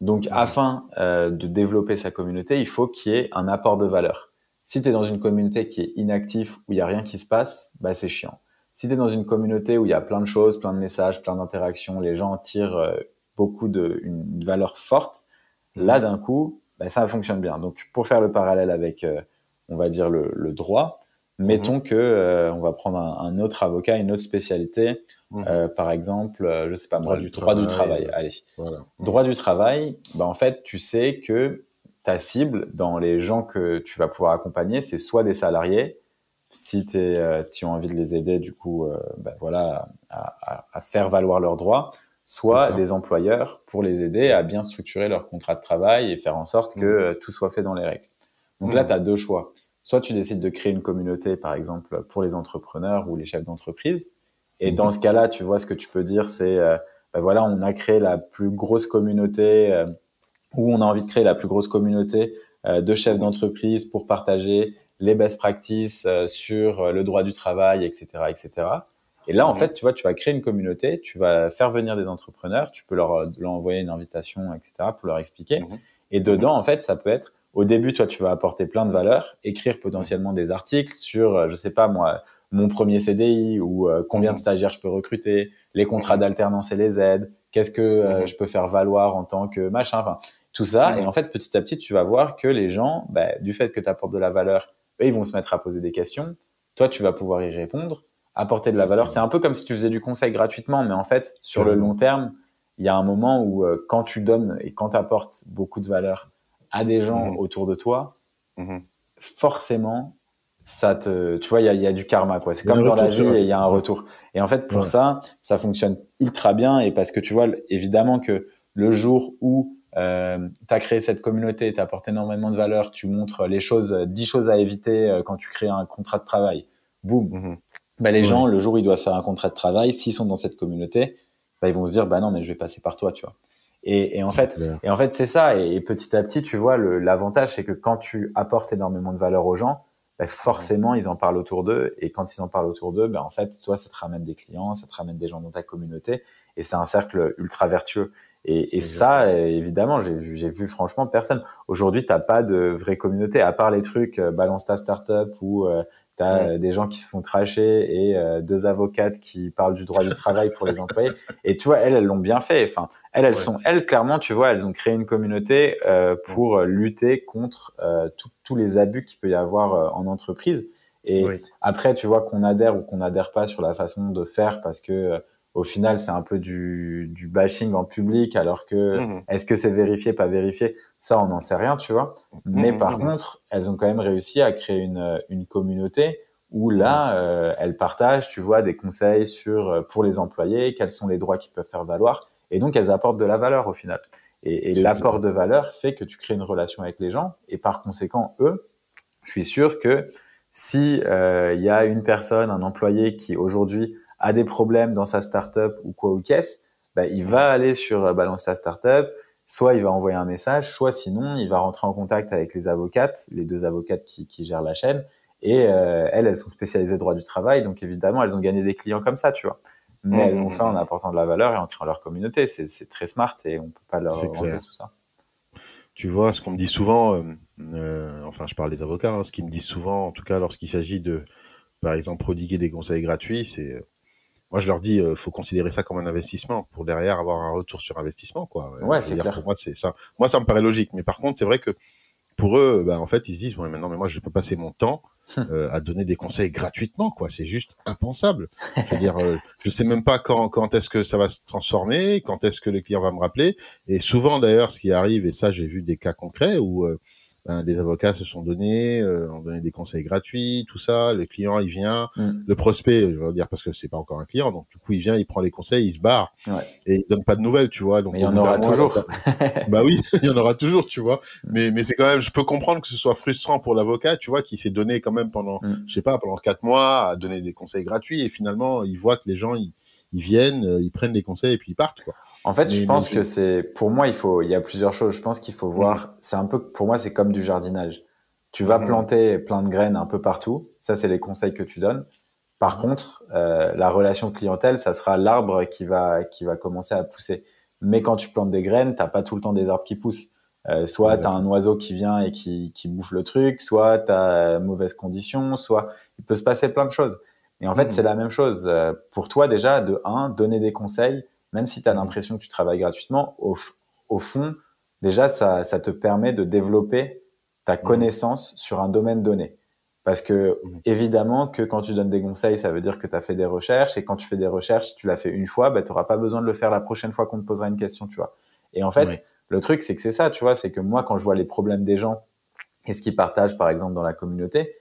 S2: Donc, afin euh, de développer sa communauté, il faut qu'il y ait un apport de valeur. Si tu es dans une communauté qui est inactive, où il y a rien qui se passe, bah c'est chiant. Si tu es dans une communauté où il y a plein de choses, plein de messages, plein d'interactions, les gens tirent euh, beaucoup de une valeur forte, là d'un coup, bah, ça fonctionne bien. Donc, pour faire le parallèle avec, euh, on va dire le, le droit, mettons mhm. que euh, on va prendre un, autre avocat, une autre spécialité, mhm. euh, par exemple, je sais pas moi, du, droit du travail. Allez, voilà. droit du travail. Bah en fait, tu sais que ta cible dans les gens que tu vas pouvoir accompagner, c'est soit des salariés, si tu as envie de les aider, du coup, bah, voilà, à, à, à, faire valoir leurs droits, soit des employeurs pour les aider à bien structurer leur contrat de travail et faire en sorte que mmh. euh, tout soit fait dans les règles. Donc là, mmh. tu as deux choix. Soit tu décides de créer une communauté, par exemple, pour les entrepreneurs ou les chefs d'entreprise. Et dans mmh. ce cas-là, tu vois, ce que tu peux dire, c'est, euh, ben voilà, on a créé la plus grosse communauté, euh, ou on a envie de créer la plus grosse communauté de chefs d'entreprise pour partager les best practices sur le droit du travail, etc., etc. Et là, en fait, tu vois, tu vas créer une communauté, tu vas faire venir des entrepreneurs, tu peux leur, leur envoyer une invitation, etc., pour leur expliquer. Mhm. Et dedans, en fait, ça peut être, au début, toi, tu vas apporter plein de valeurs, écrire potentiellement des articles sur, euh, je sais pas moi, mon premier CDI ou euh, combien de mhm. stagiaires je peux recruter, les contrats mhm. d'alternance et les aides, qu'est-ce que euh, je peux faire valoir en tant que machin, enfin, tout ça. Et en fait, petit à petit, tu vas voir que les gens, bah, du fait que tu apportes de la valeur, ils vont se mettre à poser des questions. Toi, tu vas pouvoir y répondre apporter de la valeur. C'est un peu comme si tu faisais du conseil gratuitement, mais en fait, sur le long terme, il y a un moment où euh, quand tu donnes et quand tu apportes beaucoup de valeur à des gens mhm. autour de toi, mhm. forcément, ça te, tu vois, il y a, du karma, quoi. C'est comme dans la vie, il y a un retour. Et en fait, pour ça, ça fonctionne ultra bien et parce que tu vois, évidemment que le jour où euh, tu as créé cette communauté, tu apporté énormément de valeur, tu montres les choses, 10 choses à éviter euh, quand tu crées un contrat de travail. Boum, mhm bah, les gens, le jour où ils doivent faire un contrat de travail, s'ils sont dans cette communauté, bah, ils vont se dire, bah non, mais je vais passer par toi, tu vois. Et, et en fait, et en fait, c'est ça. Et, petit à petit, tu vois, l'avantage, c'est que quand tu apportes énormément de valeur aux gens, bah, forcément, ils en parlent autour d'eux. Et quand ils en parlent autour d'eux, bah, en fait, toi, ça te ramène des clients, ça te ramène des gens dans ta communauté. Et c'est un cercle ultra vertueux. Et, et ça, évidemment, j'ai vu, franchement personne. Aujourd'hui, t'as pas de vraie communauté, à part les trucs euh, balance ta startup ou euh, tu as euh, des gens qui se font tracher et euh, deux avocates qui parlent du droit du travail pour les employés. Et tu vois, elles, elles l'ont bien fait. Enfin, elles, elles sont, elles, clairement, tu vois, elles ont créé une communauté euh, pour lutter contre tous les abus qu'il peut y avoir en entreprise. Et après, tu vois, qu'on adhère ou qu'on adhère pas sur la façon de faire parce que au final, c'est un peu du, du, bashing en public, alors que mmh est-ce que c'est vérifié, pas vérifié? Ça, on n'en sait rien, tu vois. Mmh Mais par mmh contre, elles ont quand même réussi à créer une, une communauté où là, euh, elles partagent, tu vois, des conseils sur euh, pour les employés, quels sont les droits qu'ils peuvent faire valoir, et donc elles apportent de la valeur au final. Et, et l'apport de valeur fait que tu crées une relation avec les gens, et par conséquent, eux, je suis sûr que si euh, il y a une personne, un employé qui aujourd'hui a des problèmes dans sa startup ou quoi ou qu'est-ce, bah, il va aller sur euh, Balance sa startup, soit il va envoyer un message, soit sinon il va rentrer en contact avec les avocates, les deux avocates qui, qui gèrent la chaîne, et euh, elles, elles sont spécialisées droit du travail, donc évidemment elles ont gagné des clients comme ça, tu vois. Mais elles l'ont fait en apportant de la valeur et en créant leur communauté. C'est très smart et on peut pas leur enlever tout ça.
S1: Tu vois, ce qu'on me dit souvent, euh, euh, enfin je parle des avocats, hein, ce qu'ils me disent souvent, en tout cas lorsqu'il s'agit de, par exemple, prodiguer des conseils gratuits, c'est moi je leur dis euh, faut considérer ça comme un investissement pour derrière avoir un retour sur investissement quoi.
S2: Ouais c'est clair.
S1: pour moi c'est ça. Moi ça me paraît logique. Mais par contre c'est vrai que pour eux bah, en fait ils se disent ouais maintenant mais moi je peux passer mon temps euh, à donner des conseils gratuitement quoi. C'est juste impensable. Je veux dire euh, je sais même pas quand quand est-ce que ça va se transformer quand est-ce que le client va me rappeler. Et souvent d'ailleurs ce qui arrive et ça j'ai vu des cas concrets où euh, ben, les avocats se sont donnés, euh, ont donné des conseils gratuits, tout ça. Le client, il vient, mm. le prospect, je veux dire parce que c'est pas encore un client, donc du coup, il vient, il prend les conseils, il se barre ouais. et il donne pas de nouvelles, tu vois. Donc
S2: il y en aura toujours.
S1: bah oui, [LAUGHS] il y en aura toujours, tu vois. Mais mais c'est quand même, je peux comprendre que ce soit frustrant pour l'avocat, tu vois, qui s'est donné quand même pendant, mm. je sais pas, pendant quatre mois à donner des conseils gratuits et finalement, il voit que les gens, ils, ils viennent, euh, ils prennent les conseils et puis ils partent, quoi.
S2: En fait, je pense que c'est, pour moi, il faut, il y a plusieurs choses. Je pense qu'il faut voir, c'est un peu, pour moi, c'est comme du jardinage. Tu vas mhm. planter plein de graines un peu partout. Ça, c'est les conseils que tu donnes. Par mhm. contre, euh, la relation clientèle, ça sera l'arbre qui va qui va commencer à pousser. Mais quand tu plantes des graines, t'as pas tout le temps des arbres qui poussent. Euh, soit tu as un oiseau qui vient et qui, qui bouffe le truc, soit tu as mauvaise condition, soit il peut se passer plein de choses. Et en fait, c'est la même chose. Euh, pour toi, déjà, de un, donner des conseils, même si tu as l'impression que tu travailles gratuitement, au, au fond, déjà, ça, ça, te permet de développer ta hmm. connaissance sur un domaine donné. Parce que, évidemment, que quand tu donnes des conseils, ça veut dire que tu as fait des recherches. Et quand tu fais des recherches, si tu l'as fait une fois, bah, tu n'auras pas besoin de le faire la prochaine fois qu'on te posera une question, tu vois. Et en fait, le truc, c'est que c'est ça, tu vois, c'est que moi, quand je vois les problèmes des gens et ce qu'ils partagent, par exemple, dans la communauté,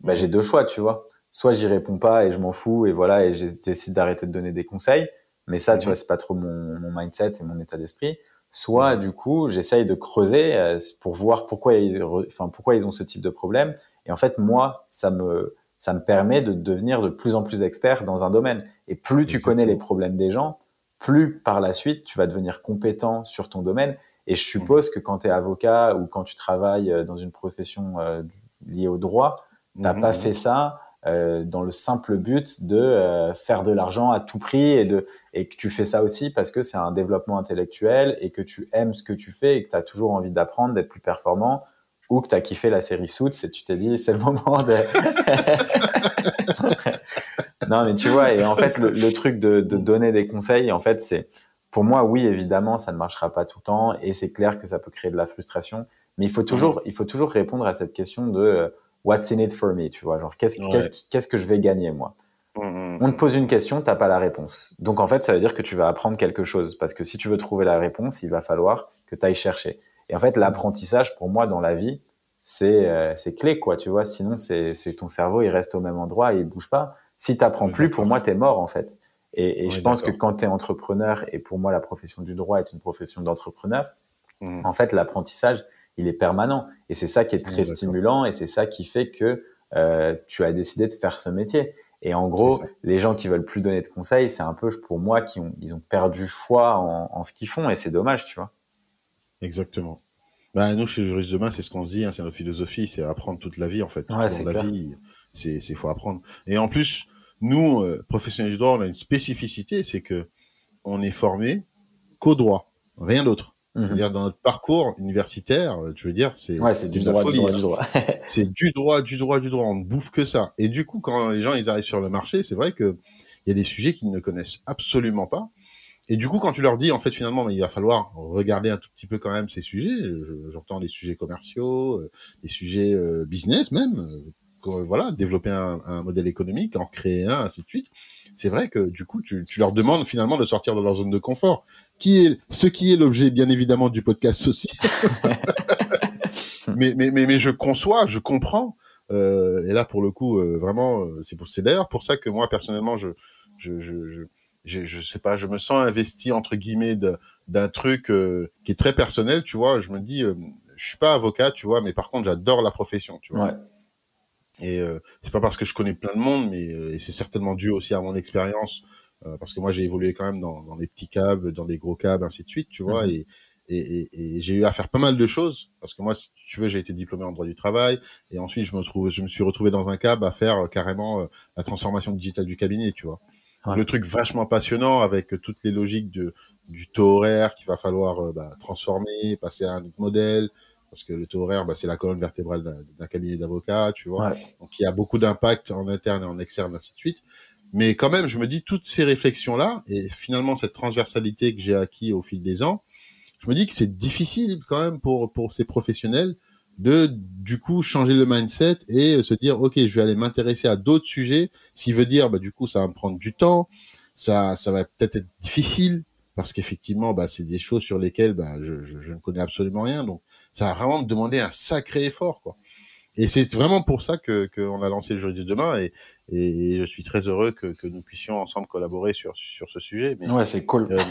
S2: bah, j'ai deux choix, tu vois. Soit j'y réponds pas et je m'en fous et voilà, et j'essaie d'arrêter de donner des conseils. Mais ça, tu mhm. vois, c'est pas trop mon, mon, mindset et mon état d'esprit. Soit, du coup, j'essaye de creuser euh, pour voir pourquoi ils, enfin, pourquoi ils ont ce type de problème. Et en fait, moi, ça me, ça me permet de devenir de plus en plus expert dans un domaine. Et plus tu connais les problèmes des gens, plus par la suite, tu vas devenir compétent sur ton domaine et je suppose que quand tu es avocat ou quand tu travailles euh, dans une profession euh, liée au droit, tu n'as pas mhm. fait ça euh, dans le simple but de euh, faire de l'argent à tout prix et, de, et que tu fais ça aussi parce que c'est un développement intellectuel et que tu aimes ce que tu fais et que tu as toujours envie d'apprendre, d'être plus performant ou que tu as kiffé la série Suits et tu t'es dit c'est le [LAUGHS] moment de... [LAUGHS] non mais tu vois, et en fait le, truc de, de donner des conseils, en fait c'est pour moi, oui, évidemment, ça ne marchera pas tout le temps et c'est clair que ça peut créer de la frustration. Mais il faut toujours, il faut toujours répondre à cette question de euh, what's in it for me, tu vois, genre qu'est-ce qu'est-ce que je vais gagner moi? Mmh, mmh, On te pose une question, t'as pas la réponse. Donc en fait, ça veut dire que tu vas apprendre quelque chose parce que si tu veux trouver la réponse, il va falloir que tu ailles chercher. Et en fait, l'apprentissage pour moi dans la vie, c'est euh, c'est clé quoi, tu vois. Sinon, c'est c'est ton cerveau, il reste au même endroit et il bouge pas. Si t'apprends plus, pour moi, t'es mort en fait. Et, et je pense que quand tu es entrepreneur, et pour moi la profession du droit est une profession d'entrepreneur, mmh. en fait l'apprentissage, il est permanent. Et c'est ça qui est très stimulant et c'est ça qui fait que euh, tu as décidé de faire ce métier. Et en gros, les gens qui veulent plus donner de conseils, c'est un peu pour moi qui ont ils ont perdu foi en, en ce qu'ils font et c'est dommage, tu vois.
S1: Exactement. Bah, nous, chez Juriste Demain, c'est ce qu'on se dit, hein, c'est notre philosophie, c'est apprendre toute la vie, en fait. Ouais, toute la vie, c'est, c'est faut apprendre. Et en plus, nous, euh, professionnels du droit, on a une spécificité, c'est que on est formé qu'au droit, rien d'autre. Mhm. C'est-à-dire dans notre parcours universitaire, euh, tu veux dire, c'est
S2: ouais, c'est du, droit, du droit, du droit. [LAUGHS]
S1: c'est du droit, du droit, du droit. On ne bouffe que ça. Et du coup, quand les gens ils arrivent sur le marché, c'est vrai que il y a des sujets qu'ils ne connaissent absolument pas. Et du coup, quand tu leur dis, en fait, finalement, il va falloir regarder un tout petit peu quand même ces sujets. J'entends les sujets commerciaux, euh, les sujets business même, voilà, développer un, un, modèle économique, en créer un, ainsi de suite. C'est vrai que du coup, tu, tu, leur demandes finalement de sortir de leur zone de confort, qui est ce qui est l'objet bien évidemment du podcast aussi. [LAUGHS] mais, mais, mais, mais je conçois, je comprends. Euh, et là, pour le coup, euh, vraiment, euh, c'est c'est d'ailleurs pour ça que moi personnellement, je, je, je, je je, je sais pas, je me sens investi entre guillemets d'un truc euh, qui est très personnel, tu vois. Je me dis, euh, je suis pas avocat, tu vois, mais par contre, j'adore la profession, tu vois. Ouais. Et euh, c'est pas parce que je connais plein de monde, mais euh, c'est certainement dû aussi à mon expérience, euh, parce que moi j'ai évolué quand même dans, dans des petits cabs, dans des gros cabs, ainsi de suite, tu vois, mhm. et, et, et, j'ai eu à faire pas mal de choses, parce que moi, si tu veux, j'ai été diplômé en droit du travail, et ensuite je me trouve, je me suis retrouvé dans un cab à faire carrément la transformation digitale du cabinet, tu vois. Le truc vachement passionnant avec toutes les logiques de, du taux horaire qu'il va falloir bah, transformer, passer à un autre modèle, parce que le taux horaire, bah, c'est la colonne vertébrale d'un cabinet d'avocats, tu vois. Donc il y a beaucoup d'impact en interne et en externe, ainsi de suite. Mais quand même, je me dis toutes ces réflexions-là et finalement cette transversalité que j'ai acquis au fil des ans, je me dis que c'est difficile quand même pour pour ces professionnels de du coup changer le mindset et se dire ok, je vais aller m'intéresser à d'autres sujets. Ce qui veut dire, bah du coup, ça va me prendre du temps, ça ça va peut-être être difficile parce qu'effectivement, bah, c'est des choses sur lesquelles bah, je, je, je, ne connais absolument rien. Donc, ça va vraiment me demander un sacré effort, quoi. Et c'est vraiment pour ça que qu'on a lancé le juridique de demain et, et je suis très heureux que, que nous puissions ensemble collaborer sur sur ce sujet.
S2: Mais, ouais, c'est cool. Euh,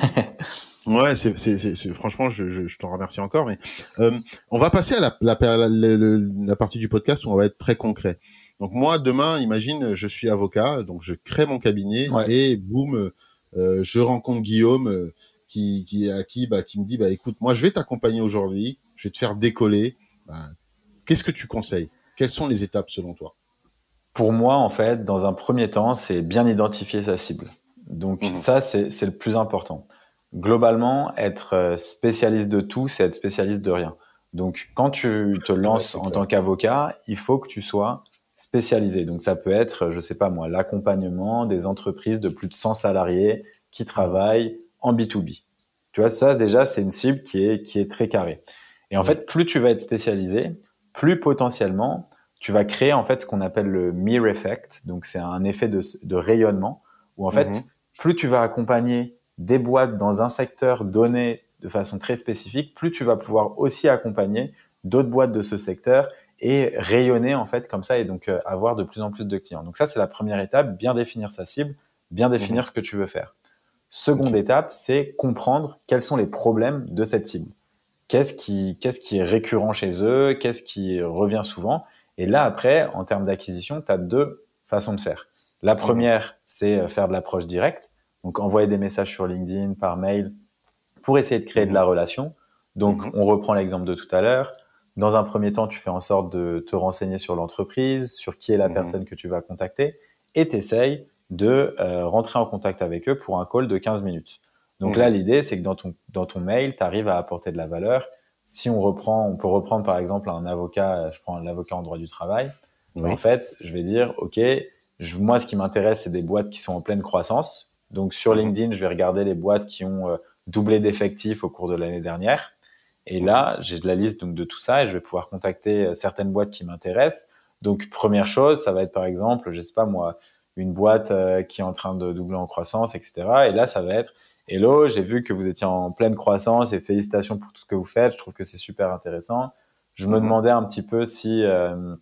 S2: [LAUGHS]
S1: ouais, c'est c'est franchement, je, je, je t'en remercie encore. Mais euh, on va passer à la la, la, la, partie du podcast où on va être très concret. Donc moi, demain, imagine, je suis avocat, donc je crée mon cabinet et boum, je rencontre Guillaume euh, qui, qui à qui bah, qui me dit bah écoute moi je vais t'accompagner aujourd'hui je vais te faire décoller bah, qu'est-ce que tu conseilles? Quelles sont les étapes selon toi?
S2: Pour moi, en fait, dans un premier temps, c'est bien identifier sa cible. Donc mhm. ça, c'est le plus important. Globalement, être euh, spécialiste de tout, c'est être spécialiste de rien. Donc quand tu te lances en tant qu'avocat, il faut que tu sois spécialisé. Donc ça peut être, je sais pas moi, l'accompagnement des entreprises de plus de 100 salariés qui travaillent en B2B. Tu vois, ça déjà, c'est une cible qui est, qui est très carrée. Et en fait, plus tu vas être spécialisé, plus potentiellement, tu vas créer en fait ce qu'on appelle le mirror effect. Donc c'est un effet de, de, rayonnement où en fait, mhm. plus tu vas accompagner des boîtes dans un secteur donné de façon très spécifique, plus tu vas pouvoir aussi accompagner d'autres boîtes de ce secteur et rayonner en fait comme ça et donc euh, avoir de plus en plus de clients. Donc ça c'est la première étape, bien définir sa cible, bien définir mhm. ce que tu veux faire. Seconde étape, c'est comprendre quels sont les problèmes de cette cible. Qu'est-ce qui qu'est-ce qui est récurrent chez eux, qu'est-ce qui revient souvent et là après en termes d'acquisition, tu as deux façons de faire. La mhm. première, c'est euh, faire de l'approche directe, donc envoyer des messages sur LinkedIn, par mail pour essayer de créer de la mhm. relation. Donc on reprend l'exemple de tout à l'heure dans un premier temps, tu fais en sorte de te renseigner sur l'entreprise, sur qui est la mhm. personne que tu vas contacter, et t'essayes de euh, rentrer en contact avec eux pour un call de 15 minutes. Donc là, mhm. l'idée, c'est que dans ton, dans ton mail, tu arrives à apporter de la valeur. Si on reprend, on peut reprendre par exemple un avocat, je prends l'avocat en droit du travail. En fait, je vais dire, OK, moi, ce qui m'intéresse, c'est des boîtes qui sont en pleine croissance. Donc sur mhm. LinkedIn, je vais regarder les boîtes qui ont euh, doublé d'effectifs au cours de l'année dernière. Et là, j'ai de la liste donc de tout ça et je vais pouvoir contacter euh, certaines boîtes qui m'intéressent. Donc première chose, ça va être par exemple, je sais pas moi, une boîte euh, qui est en train de doubler en croissance, etc. Et là, ça va être Hello, j'ai vu que vous étiez en pleine croissance et félicitations pour tout ce que vous faites. Je trouve que c'est super intéressant. Je me mhm. demandais un petit peu si euh,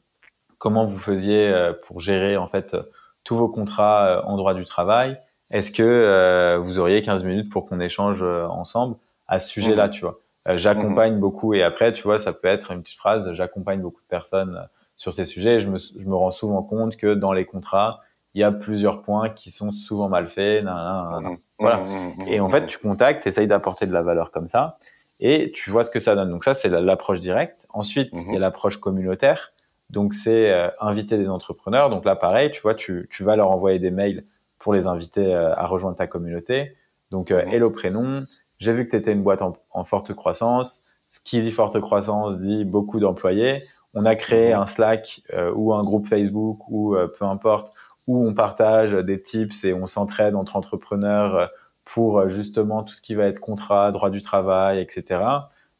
S2: comment vous faisiez pour gérer en fait tous vos contrats en droit du travail. Est-ce que vous auriez 15 minutes pour qu'on échange ensemble à ce sujet-là, mhm. tu vois? euh, j'accompagne mhm. beaucoup et après, tu vois, ça peut être une petite phrase, j'accompagne beaucoup de personnes euh, sur ces sujets et je me, je me rends souvent compte que dans les contrats, il y a plusieurs points qui sont souvent mal faits. Mhm. voilà. Mhm. Et en fait, tu contactes, essayes d'apporter de la valeur comme ça et tu vois ce que ça donne. Donc ça, c'est l'approche directe. Ensuite, il y a l'approche communautaire. Donc c'est euh, inviter des entrepreneurs. Donc là, pareil, tu vois, tu, tu vas leur envoyer des mails pour les inviter à rejoindre ta communauté. Donc hello prénom, j'ai vu que tu étais une boîte en, forte croissance. Ce qui dit forte croissance dit beaucoup d'employés. On a créé mhm. un Slack euh, ou un groupe Facebook ou euh, peu importe où on partage des tips et on s'entraide entre entrepreneurs euh, pour justement tout ce qui va être contrat, droit du travail, etc.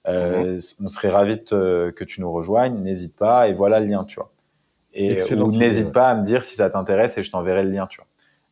S2: Mhm. On serait ravi que tu nous rejoignes. N'hésite pas et voilà le lien, tu vois. Et n'hésite pas à me dire si ça t'intéresse et je t'enverrai le lien, tu vois.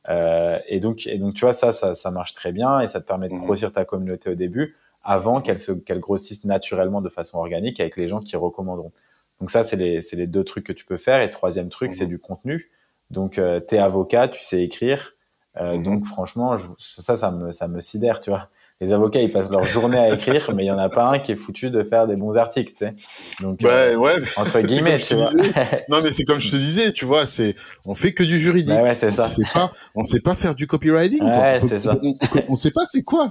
S2: Euh, et donc, et donc, tu vois, ça, ça, ça, marche très bien et ça te permet de mhm. grossir ta communauté au début avant qu'elle se, qu'elle grossisse naturellement de façon organique avec les gens qui recommanderont. Donc ça, c'est les, c'est les deux trucs que tu peux faire. Et troisième truc, c'est mhm. du contenu. Donc, euh, t'es avocat, tu sais écrire. Euh, mhm. Donc, franchement, je, ça, ça me, ça me sidère, tu vois les avocats, ils passent leur journée à écrire, mais il y en a pas un qui est foutu de faire des bons articles, tu sais.
S1: Donc, bah, euh, ouais, entre [LAUGHS] guillemets, tu vois. [LAUGHS] non, mais c'est comme je te disais, tu vois, c'est, on fait que du juridique.
S2: ouais, c'est ça.
S1: On sait pas, on sait pas faire du copywriting.
S2: Ouais, c'est ça.
S1: On, sait pas c'est quoi.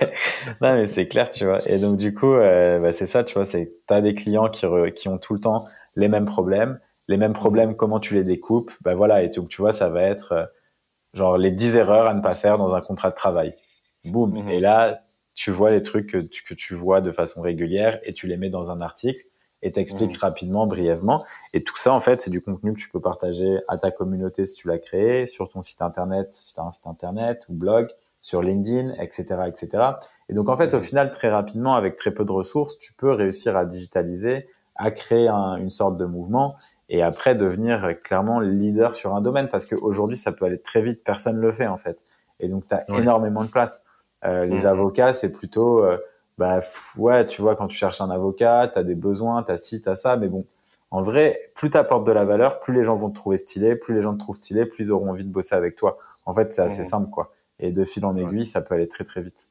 S1: [LAUGHS]
S2: non, mais c'est clair, tu vois. Et donc, du coup, euh, bah, c'est ça, tu vois, c'est, t'as des clients qui, qui ont tout le temps les mêmes problèmes. Les mêmes problèmes, mmh. comment tu les découpes? Bah, voilà. Et donc, tu vois, ça va être, euh, genre, les 10 erreurs à ne pas faire dans un contrat de travail boum. Mhm. Et là, tu vois les trucs que tu, que tu, vois de façon régulière et tu les mets dans un article et t'expliques mhm. rapidement, brièvement. Et tout ça, en fait, c'est du contenu que tu peux partager à ta communauté si tu l'as créé, sur ton site internet, si tu as un site internet ou blog, sur LinkedIn, etc., etc. Et donc, en fait, au mhm. final, très rapidement, avec très peu de ressources, tu peux réussir à digitaliser, à créer une sorte de mouvement et après devenir clairement leader sur un domaine parce qu'aujourd'hui, ça peut aller très vite. Personne le fait, en fait. Et donc, tu as énormément de place. Euh, les mhm. avocats, c'est plutôt, euh, bah, ouais, tu vois, quand tu cherches un avocat, tu as des besoins, tu as ci, tu as ça, mais bon, en vrai, plus tu apportes de la valeur, plus les gens vont te trouver stylé, plus les gens te trouvent stylé, plus ils auront envie de bosser avec toi. En fait, c'est assez mhm. simple, quoi. Et de fil en aiguille, ça peut aller très, très vite.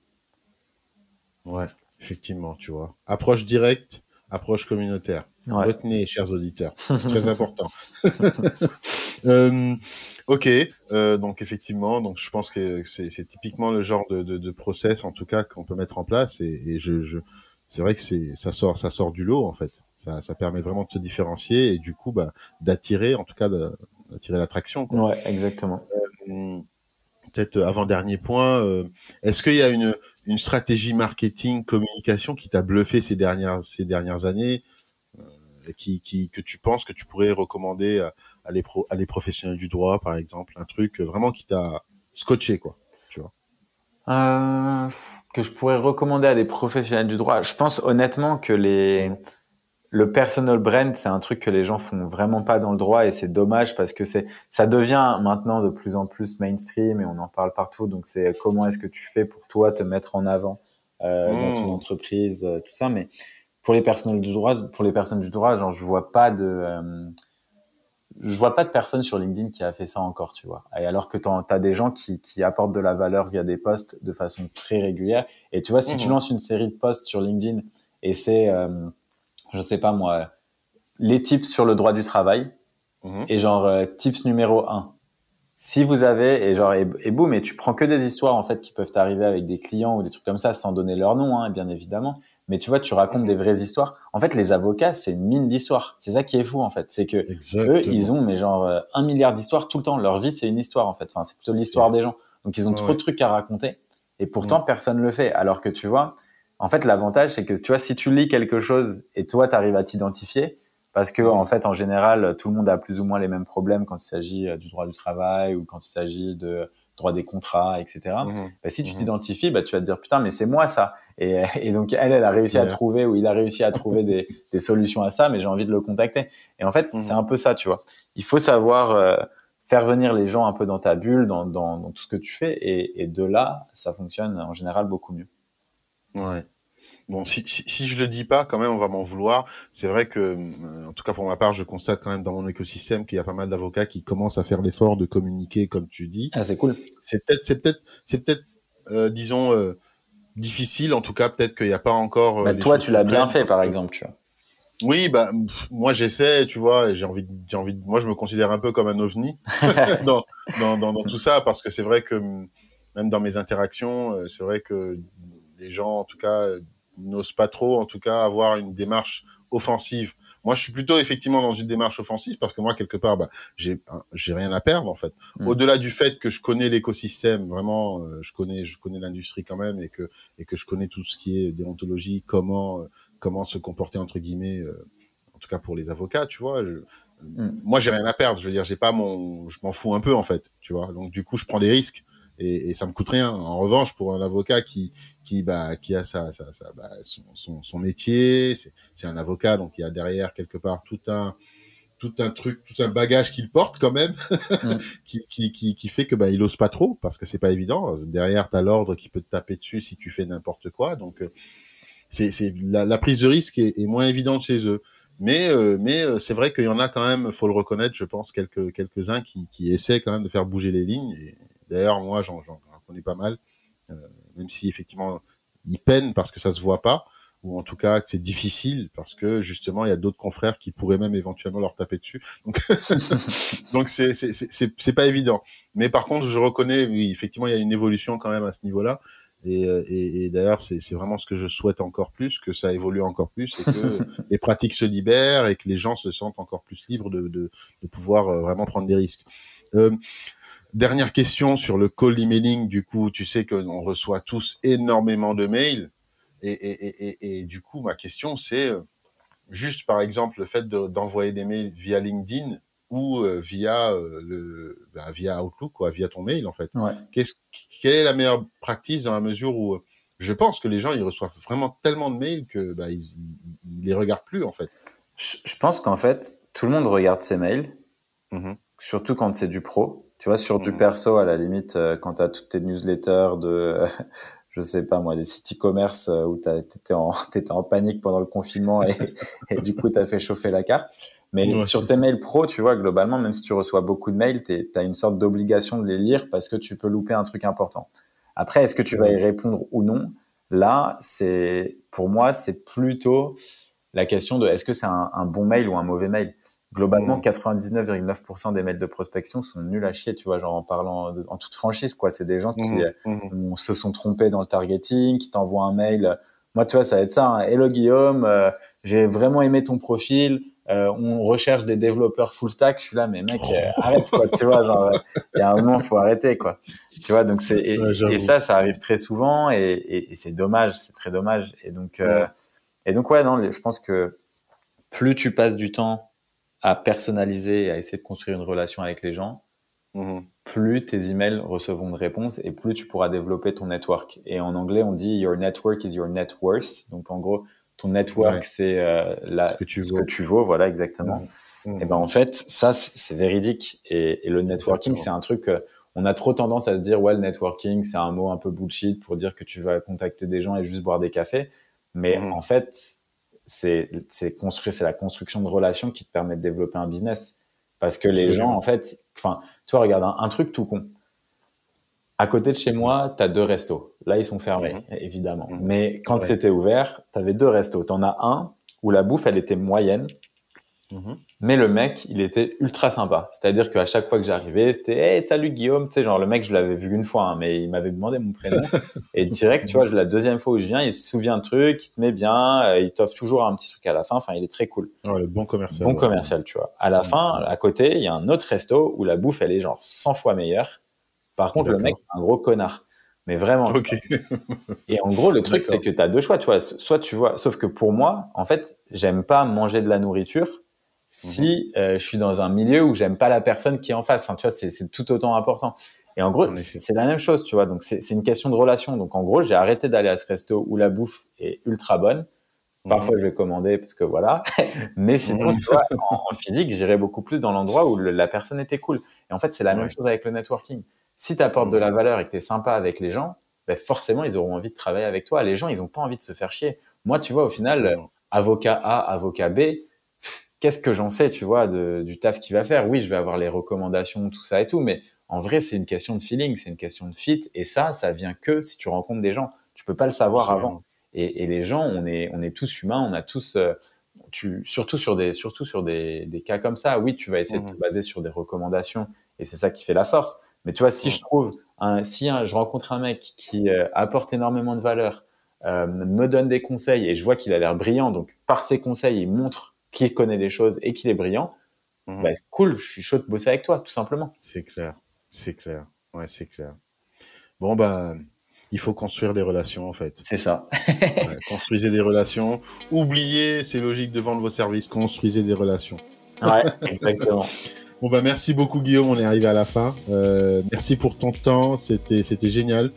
S1: Ouais, effectivement, tu vois. Approche directe, approche communautaire. Retenez, chers auditeurs, c'est très [LAUGHS] important. [LAUGHS] euh, ok, euh, donc effectivement, donc je pense que c'est typiquement le genre de, de, de, process, en tout cas, qu'on peut mettre en place. Et, et je, je, c'est vrai que c'est ça sort ça sort du lot en fait. Ça, ça permet vraiment de se différencier et du coup bah, d'attirer en tout cas d'attirer l'attraction.
S2: Ouais, exactement.
S1: Euh, peut-être avant dernier point, est-ce qu'il y a une une stratégie marketing communication qui t'a bluffé ces dernières ces dernières années? Euh, qui, qui, que tu penses que tu pourrais recommander à, à, les, pro, à les professionnels du droit, par exemple, un truc vraiment qui t'a scotché, quoi, tu vois?
S2: Euh, Que je pourrais recommander à des professionnels du droit. Je pense honnêtement que les le personal brand, c'est un truc que les gens font vraiment pas dans le droit et c'est dommage parce que c'est ça devient maintenant de plus en plus mainstream et on en parle partout. Donc c'est comment est-ce que tu fais pour toi te mettre en avant euh, dans ton mmh. entreprise, euh, tout ça? Mais pour les personnels du droit, pour les personnes du droit, genre je vois pas de euh, je vois pas de personne sur LinkedIn qui a fait ça encore, tu vois. Et alors que tu as des gens qui, qui apportent de la valeur via des posts de façon très régulière. Et tu vois, si tu mhm. lances une série de posts sur LinkedIn et c'est, euh, je sais pas moi, les tips sur le droit du travail mhm. et genre euh, tips numéro un. Si vous avez et genre et, et boum et tu prends que des histoires en fait qui peuvent arriver avec des clients ou des trucs comme ça sans donner leur nom, hein, bien évidemment mais tu vois, tu racontes des vraies histoires. En fait, les avocats, c'est une mine d'histoires. C'est ça qui est fou, en fait. C'est que eux, ils ont, mais genre, euh, un milliard d'histoires tout le temps. Leur vie, c'est une histoire, en fait. Enfin, c'est plutôt l'histoire des gens. Donc, ils ont trop de trucs à raconter. Et pourtant, mm. personne le fait. Alors que tu vois, en fait, l'avantage, c'est que tu vois, si tu lis quelque chose et toi, tu arrives à t'identifier, parce que, en fait, en général, tout le monde a plus ou moins les mêmes problèmes quand il s'agit euh, du droit du travail ou quand il s'agit de droit des contrats, etc. Mmh. Bah, si tu mmh. t'identifies, bah, tu vas te dire putain, mais c'est moi ça. Et, et, donc elle, elle a réussi à trouver ou il a réussi à trouver [LAUGHS] des, des, solutions à ça, mais j'ai envie de le contacter. Et en fait, c'est mmh. un peu ça, tu vois. Il faut savoir euh, faire venir les gens un peu dans ta bulle, dans, dans, dans tout ce que tu fais, et, et, de là, ça fonctionne en général beaucoup mieux.
S1: Ouais. Bon, si, si, je le dis pas, quand même, on va m'en vouloir. C'est vrai que, euh, en tout cas pour ma part, je constate quand même dans mon écosystème qu'il y a pas mal d'avocats qui commencent à faire l'effort de communiquer, comme tu dis.
S2: Ah, c'est cool.
S1: C'est peut-être, c'est peut-être, c'est peut-être, euh, disons, euh, difficile. En tout cas, peut-être qu'il n'y a pas encore.
S2: Bah, toi, tu l'as bien fait, par exemple, tu vois.
S1: Oui, bah moi j'essaie, tu vois, j'ai envie, j'ai envie, moi je me considère un peu comme un ovni [LAUGHS] [LAUGHS] dans, dans, dans, dans, tout ça parce que c'est vrai que même dans mes interactions, c'est vrai que les gens, en tout cas, n'ose pas trop, en tout cas, avoir une démarche offensive. Moi, je suis plutôt effectivement dans une démarche offensive parce que moi, quelque part, bah, j'ai j'ai rien à perdre en fait. Mm. Au-delà du fait que je connais l'écosystème, vraiment, euh, je connais je connais l'industrie quand même et que et que je connais tout ce qui est déontologie, comment euh, comment se comporter entre guillemets, euh, en tout cas pour les avocats, tu vois. Je, mm. Moi, j'ai rien à perdre. Je veux dire, j'ai pas mon, je m'en fous un peu en fait, tu vois. Donc du coup, je prends des risques et, et, ça me coûte rien. En revanche, pour un avocat qui qui bah qui a sa, sa, sa bah, son, son, son, métier, c'est un avocat donc il y a derrière quelque part tout un tout un truc, tout un bagage qu'il porte quand même, mm. [LAUGHS] qui, qui, qui, qui, fait que bah il ose pas trop parce que c'est pas évident. Derrière, t'as l'ordre qui peut te taper dessus si tu fais n'importe quoi. Donc euh, c'est c'est la, la, prise de risque est, est, moins évidente chez eux. Mais euh, mais euh, c'est vrai qu'il y en a quand même, faut le reconnaître, je pense quelques quelques uns qui qui essaient quand même de faire bouger les lignes. Et, D'ailleurs, moi, j'en connais pas mal, euh, même si effectivement, ils peinent parce que ça se voit pas, ou en tout cas que c'est difficile parce que justement, il y a d'autres confrères qui pourraient même éventuellement leur taper dessus. Donc, [LAUGHS] donc c'est c'est pas évident. Mais par contre, je reconnais, oui, effectivement, il y a une évolution quand même à ce niveau-là. Et, euh, et, et d'ailleurs, c'est vraiment ce que je souhaite encore plus, que ça évolue encore plus, et que [LAUGHS] les pratiques se libèrent et que les gens se sentent encore plus libres de, de, de pouvoir euh, vraiment prendre des risques. Euh, Dernière question sur le call emailing. Du coup, tu sais qu'on reçoit tous énormément de mails. Et, et, et, et du coup, ma question, c'est euh, juste par exemple le fait d'envoyer des mails via LinkedIn ou euh, via euh, le bah, via Outlook quoi, via ton mail en fait.
S2: Ouais.
S1: Quelle est la meilleure pratique dans la mesure où je pense que les gens ils reçoivent vraiment tellement de mails que bah, ils, ils, les regardent plus en fait.
S2: Je, pense qu'en fait tout le monde regarde ses mails, mmh surtout quand c'est du pro. Tu vois, sur du mm. perso, à la limite, euh, quand tu as toutes tes newsletters de, [LAUGHS] je sais pas moi, des sites e-commerce euh, où tu étais en, [LAUGHS] étais en panique pendant le confinement et, [LAUGHS] et du coup, tu as fait chauffer la carte. Mais sur tes mails pro, tu vois, globalement, même si tu reçois beaucoup de mails, tu as une sorte d'obligation de les lire parce que tu peux louper un truc important. Après, est-ce que tu vas y répondre ou non? Là, c'est pour moi, c'est plutôt la question de est-ce que c'est un, un, bon mail ou un mauvais mail? Globalement, 99,9% des mails de prospection sont nuls à chier, tu vois, genre en parlant en toute franchise, quoi. C'est des gens qui mmh. Mmh. se sont trompés dans le targeting, qui t'envoient un mail Moi, tu vois, ça va être ça. Hein. Hello Guillaume, euh, j'ai vraiment aimé ton profil. Euh, on recherche des développeurs full stack. Je suis là, mais mec, euh, [LAUGHS] arrête quoi. tu vois, genre, il y a un moment, faut arrêter quoi. Tu vois, donc c'est et, ça, ça arrive très souvent et, et, c'est dommage, c'est très dommage. Et donc, euh, et donc ouais, non, je pense que plus tu passes du temps à personnaliser et à essayer de construire une relation avec les gens, mmh plus tes emails recevront de réponses et plus tu pourras développer ton network. Et en anglais, on dit your network is your net worth. Donc en gros, ton network, c'est euh, ce, que tu, ce que tu vaux. Voilà, exactement. Mmh. Mmh. Et ben en fait, ça, c'est véridique. Et, et le networking, c'est un truc. on a trop tendance à se dire ouais, le networking, c'est un mot un peu bullshit pour dire que tu vas contacter des gens et juste boire des cafés. Mais en fait, c'est construire, c'est la construction de relations qui te permet de développer un business. Parce que les gens, en fait, enfin, tu vois, regarde un, truc tout con. À côté de chez moi, tu as deux restos. Là, ils sont fermés, mhm. évidemment. Mhm. Mais quand c'était ouvert, tu avais deux restos. Tu en as un où la bouffe, elle était moyenne. Mhm. Mais le mec, il était ultra sympa. C'est-à-dire qu'à chaque fois que j'arrivais, c'était Hey, salut Guillaume. Tu sais, genre, le mec, je l'avais vu une fois, hein, mais il m'avait demandé mon prénom. [LAUGHS] et direct, tu vois, la deuxième fois où je viens, il se souvient un truc, il te met bien, euh, il t'offre toujours un petit truc à la fin. Enfin, il est très cool.
S1: Ouais, le bon commercial.
S2: Bon commercial, tu vois. À la fin, à côté, il y a un autre resto où la bouffe, elle est genre 100 fois meilleure. Par contre, le mec, un gros connard. Mais vraiment.
S1: Ok. [LAUGHS]
S2: et en gros, le truc, c'est que tu as deux choix, tu vois. Soit tu vois, sauf que pour moi, en fait, j'aime pas manger de la nourriture si mhm. euh, je suis dans un milieu où j'aime pas la personne qui est en face. Enfin, tu vois, c'est tout autant important. Et en gros, c'est la même chose, tu vois. Donc, c'est une question de relation. Donc, en gros, j'ai arrêté d'aller à ce resto où la bouffe est ultra bonne. Parfois, mhm. je vais commander parce que voilà. [LAUGHS] Mais sinon, mhm. tu vois, en, physique, j'irai beaucoup plus dans l'endroit où la personne était cool. Et en fait, c'est la même chose avec le networking. Si tu apportes de la valeur et que tu es sympa avec les gens, ben forcément, ils auront envie de travailler avec toi. Les gens, ils ont pas envie de se faire chier. Moi, tu vois, au final, avocat A, avocat B, qu'est-ce que j'en sais, tu vois, du taf qu'il va faire? Oui, je vais avoir les recommandations, tout ça et tout, mais en vrai, c'est une question de feeling, c'est une question de fit, et ça, ça vient que si tu rencontres des gens. Tu peux pas le savoir avant. Et, les gens, on est, on est tous humains, on a tous, euh, tu, surtout sur des, surtout sur des, cas comme ça. Oui, tu vas essayer de te mmh baser sur des recommandations, et c'est ça qui fait la force. Mais tu vois, si je trouve, un, si je rencontre un mec qui euh, apporte énormément de valeur, euh, me donne des conseils, et je vois qu'il a l'air brillant, donc par ses conseils, il montre qui connaît des choses et qu'il est brillant, mhm. bah, cool, je suis chaud de bosser avec toi, tout simplement.
S1: C'est clair, c'est clair. Ouais, c'est clair. Bon, bah, il faut construire des relations, en fait.
S2: C'est ça. [LAUGHS]
S1: construisez des relations. Oubliez c'est logique de vendre vos services. Construisez des relations.
S2: Ouais, [LAUGHS] exactement.
S1: bon, bah, merci beaucoup, Guillaume. On est arrivé à la fin. Euh, merci pour ton temps. C'était, c'était génial.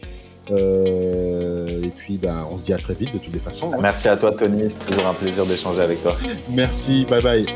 S1: Euh, et puis, bah, on se dit à très vite de toutes les façons. Hein.
S2: Merci à toi, Tony. C'est toujours un plaisir d'échanger avec toi.
S1: Merci. Bye bye.